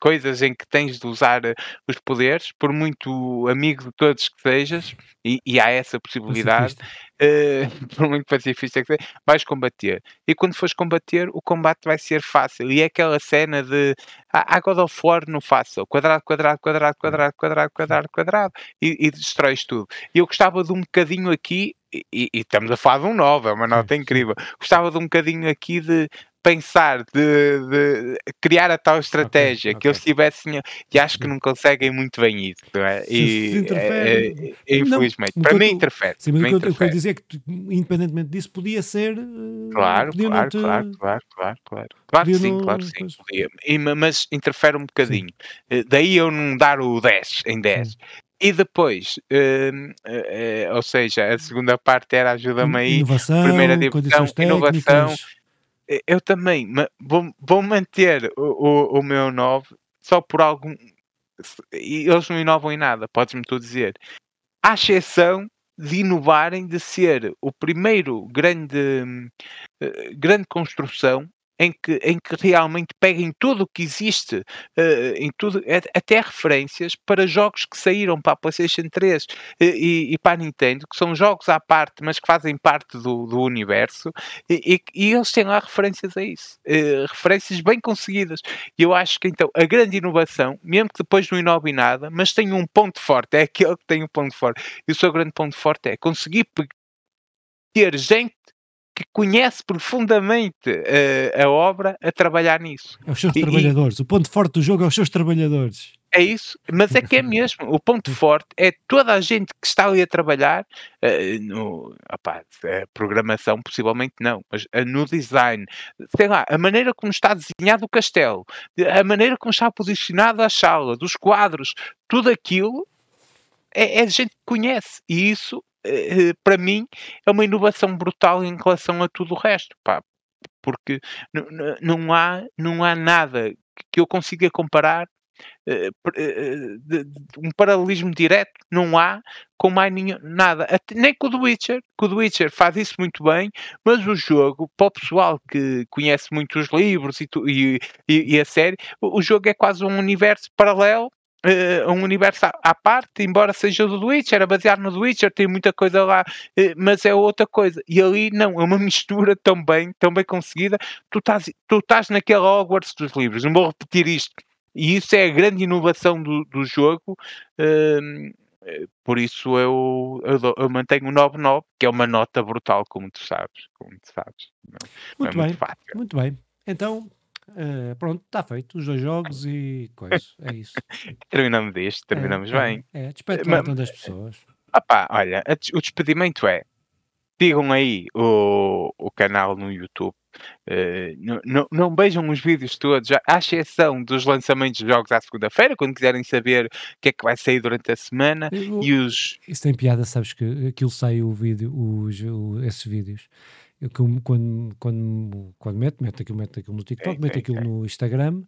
Speaker 2: coisas em que tens de usar eh, os poderes, por muito amigo de todos que sejas, e, e há essa possibilidade, eh, por muito pacifista que seja, vais combater. E quando fores combater, o combate vai ser fácil. E é aquela cena de há, há God of War no fácil, quadrado, quadrado, quadrado, quadrado, quadrado, quadrado, quadrado, e, e destróis tudo. E eu gostava de um bocadinho aqui, e, e- e estamos a falar de um novo, é uma nota incrível. Gostava de um bocadinho aqui de pensar, de, de criar a tal estratégia, que
Speaker 1: ok.
Speaker 2: eles tivessem, e acho que
Speaker 1: Sim.
Speaker 2: não conseguem muito bem isso, não é?
Speaker 1: Se-
Speaker 2: E,
Speaker 1: se interfere-
Speaker 2: é- é-
Speaker 1: Não,
Speaker 2: infelizmente,
Speaker 1: o
Speaker 2: para mim interfere.
Speaker 1: Sim, mas o que eu, dizer é que, independentemente disso, podia ser. eh,
Speaker 2: Claro,
Speaker 1: podia
Speaker 2: claro,
Speaker 1: não te-
Speaker 2: claro, claro, claro, claro. Claro sim,
Speaker 1: não-
Speaker 2: claro que sim. podia. E ma- mas interfere um bocadinho. Eh, Daí eu não dar o 10 em 10. E depois, hum, eh, eh, ou seja, a segunda parte era ajuda-me aí,
Speaker 1: Inovação,
Speaker 2: primeira
Speaker 1: condições
Speaker 2: inovação,
Speaker 1: técnicas.
Speaker 2: Eh, eu também, vou vou manter o o o meu 9 só por algum e eles não inovam em nada, podes-me tu dizer. À exceção de inovarem, de ser o primeiro grande, eh, grande construção em que em que realmente peguem tudo o que existe, eh, em tudo até referências para jogos que saíram para a PlayStation 3 e e e para a Nintendo, que são jogos à parte, mas que fazem parte do do universo, e e e eles têm lá referências a isso, eh, referências bem conseguidas. E eu acho que então a grande inovação, mesmo que depois não inove nada, mas tem um ponto forte, é aquele que tem um ponto forte. E o seu grande ponto forte é conseguir ter gente que conhece profundamente, eh, a obra a trabalhar nisso.
Speaker 1: É os seus
Speaker 2: E- e-
Speaker 1: trabalhadores. O ponto forte do jogo é os seus trabalhadores.
Speaker 2: É isso, mas é que é mesmo. O ponto forte é toda a gente que está ali a trabalhar eh, no, opá, a programação, possivelmente não, mas eh, no design, sei lá, a maneira como está desenhado o castelo, a maneira como está posicionada a sala, dos quadros, tudo aquilo é, é gente que conhece. E isso, para mim, é uma inovação brutal em relação a tudo o resto. Pá, porque não há, não há nada que eu consiga comparar eh, eh, um paralelismo direto não há com mais nenhum, nada, nem com o The Witcher, que o The Witcher faz isso muito bem, mas o jogo, para o pessoal que conhece muito os livros e, tu- e- e- a série, o jogo é quase um universo paralelo. Eh, um universo à, à parte, embora seja do The Witcher, é baseado no The Witcher, tem muita coisa lá, eh, mas é outra coisa. E ali não, é uma mistura tão bem, tão bem conseguida. Tu estás, tu estás naquela Hogwarts dos livros, não vou repetir isto, e isso é a grande inovação do, do jogo. eh, por isso eu, eu, eu mantenho o 9-9, que é uma nota brutal, como tu sabes. Como tu sabes. Não, não
Speaker 1: Muito
Speaker 2: é
Speaker 1: bem,
Speaker 2: muito
Speaker 1: muito bem. Então, eh, pronto, está feito. Os dois jogos e coisa. É isso.
Speaker 2: Terminamos disto, terminamos
Speaker 1: é,
Speaker 2: bem.
Speaker 1: É, é. Despede
Speaker 2: Ma-
Speaker 1: lá das pessoas.
Speaker 2: Opá, olha, a des- o despedimento é. Sigam aí o, o canal no YouTube. eh, não, não, não vejam os vídeos todos, à exceção dos lançamentos de jogos à segunda-feira, quando quiserem saber o que é que vai sair durante a semana.
Speaker 1: Eu-
Speaker 2: E os.
Speaker 1: Isso tem piada, sabes que aquilo sai o vídeo, os, o- esses vídeos. Eu, quando, quando, quando meto, meto aquilo, meto aquilo no TikTok, meto aquilo no Instagram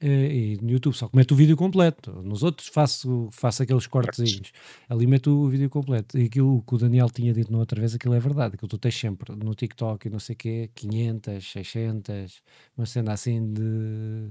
Speaker 1: eh, e no YouTube, só que meto o vídeo completo. Nos outros faço, faço aqueles cortezinhos. Ali meto o vídeo completo. E aquilo que o Daniel tinha dito na outra vez, aquilo é verdade. Aquilo tu tens sempre no TikTok e não sei o quê, 500, 600, uma cena assim de.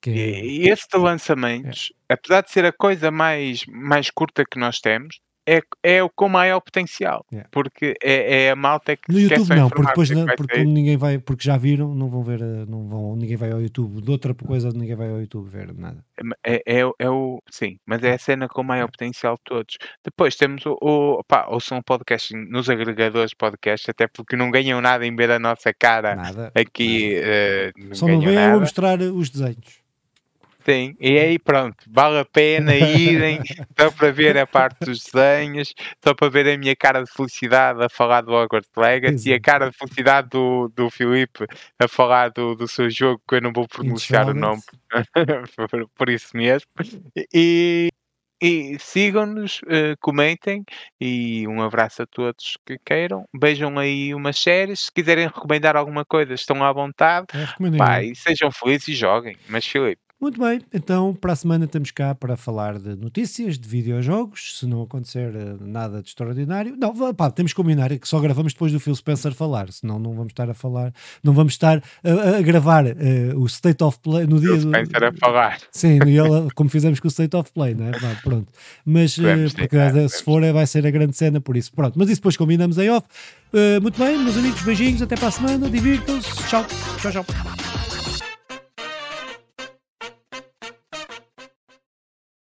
Speaker 1: Que é-
Speaker 2: E, e esse de lançamentos, apesar de ser a coisa mais, mais curta que nós temos, é, é o com maior potencial.
Speaker 1: Yeah.
Speaker 2: Porque é, é a malta que
Speaker 1: No YouTube não, porque depois
Speaker 2: é
Speaker 1: não- porque ninguém vai, porque já viram, não vão ver, eh, não vão, ninguém vai ao YouTube. De outra coisa, ninguém vai ao YouTube ver nada.
Speaker 2: É, é, o- é o. Sim, mas é a cena com maior potencial de todos. Depois temos o. o pá, ouçam podcast nos agregadores de podcast, até porque não ganham nada em ver a nossa cara
Speaker 1: Nada.
Speaker 2: aqui.
Speaker 1: nada. Só não eu a mostrar os desenhos.
Speaker 2: Sim, e aí pronto, vale a pena irem só para ver a parte dos desenhos, só para ver a minha cara de felicidade a falar do Hogwarts Legacy e a cara de felicidade do, do Filipe a falar do, do seu jogo, que eu não vou pronunciar o nome por, por isso mesmo. E, e sigam-nos, eh, comentem e um abraço a todos que queiram. Vejam aí umas séries, se quiserem recomendar alguma coisa, estão à vontade.
Speaker 1: É,
Speaker 2: Pá, sejam felizes e joguem. Mas Filipe,
Speaker 1: Muito bem, então para a semana estamos cá para falar de notícias, de videojogos, se não acontecer uh, nada de extraordinário. Não, pá, temos que combinar que só gravamos depois do Phil Spencer falar, senão não vamos estar a falar, não vamos estar a, a gravar uh, o State of Play no dia
Speaker 2: Phil Spencer do... a falar.
Speaker 1: Sim, como fizemos com o State of Play, não é? Pá, pronto. Mas uh, porque, se for vai ser a grande cena por isso. Pronto, mas isso depois combinamos em off. muito bem, meus amigos, beijinhos, até para a semana, divirtam-se. Tchau, tchau, tchau.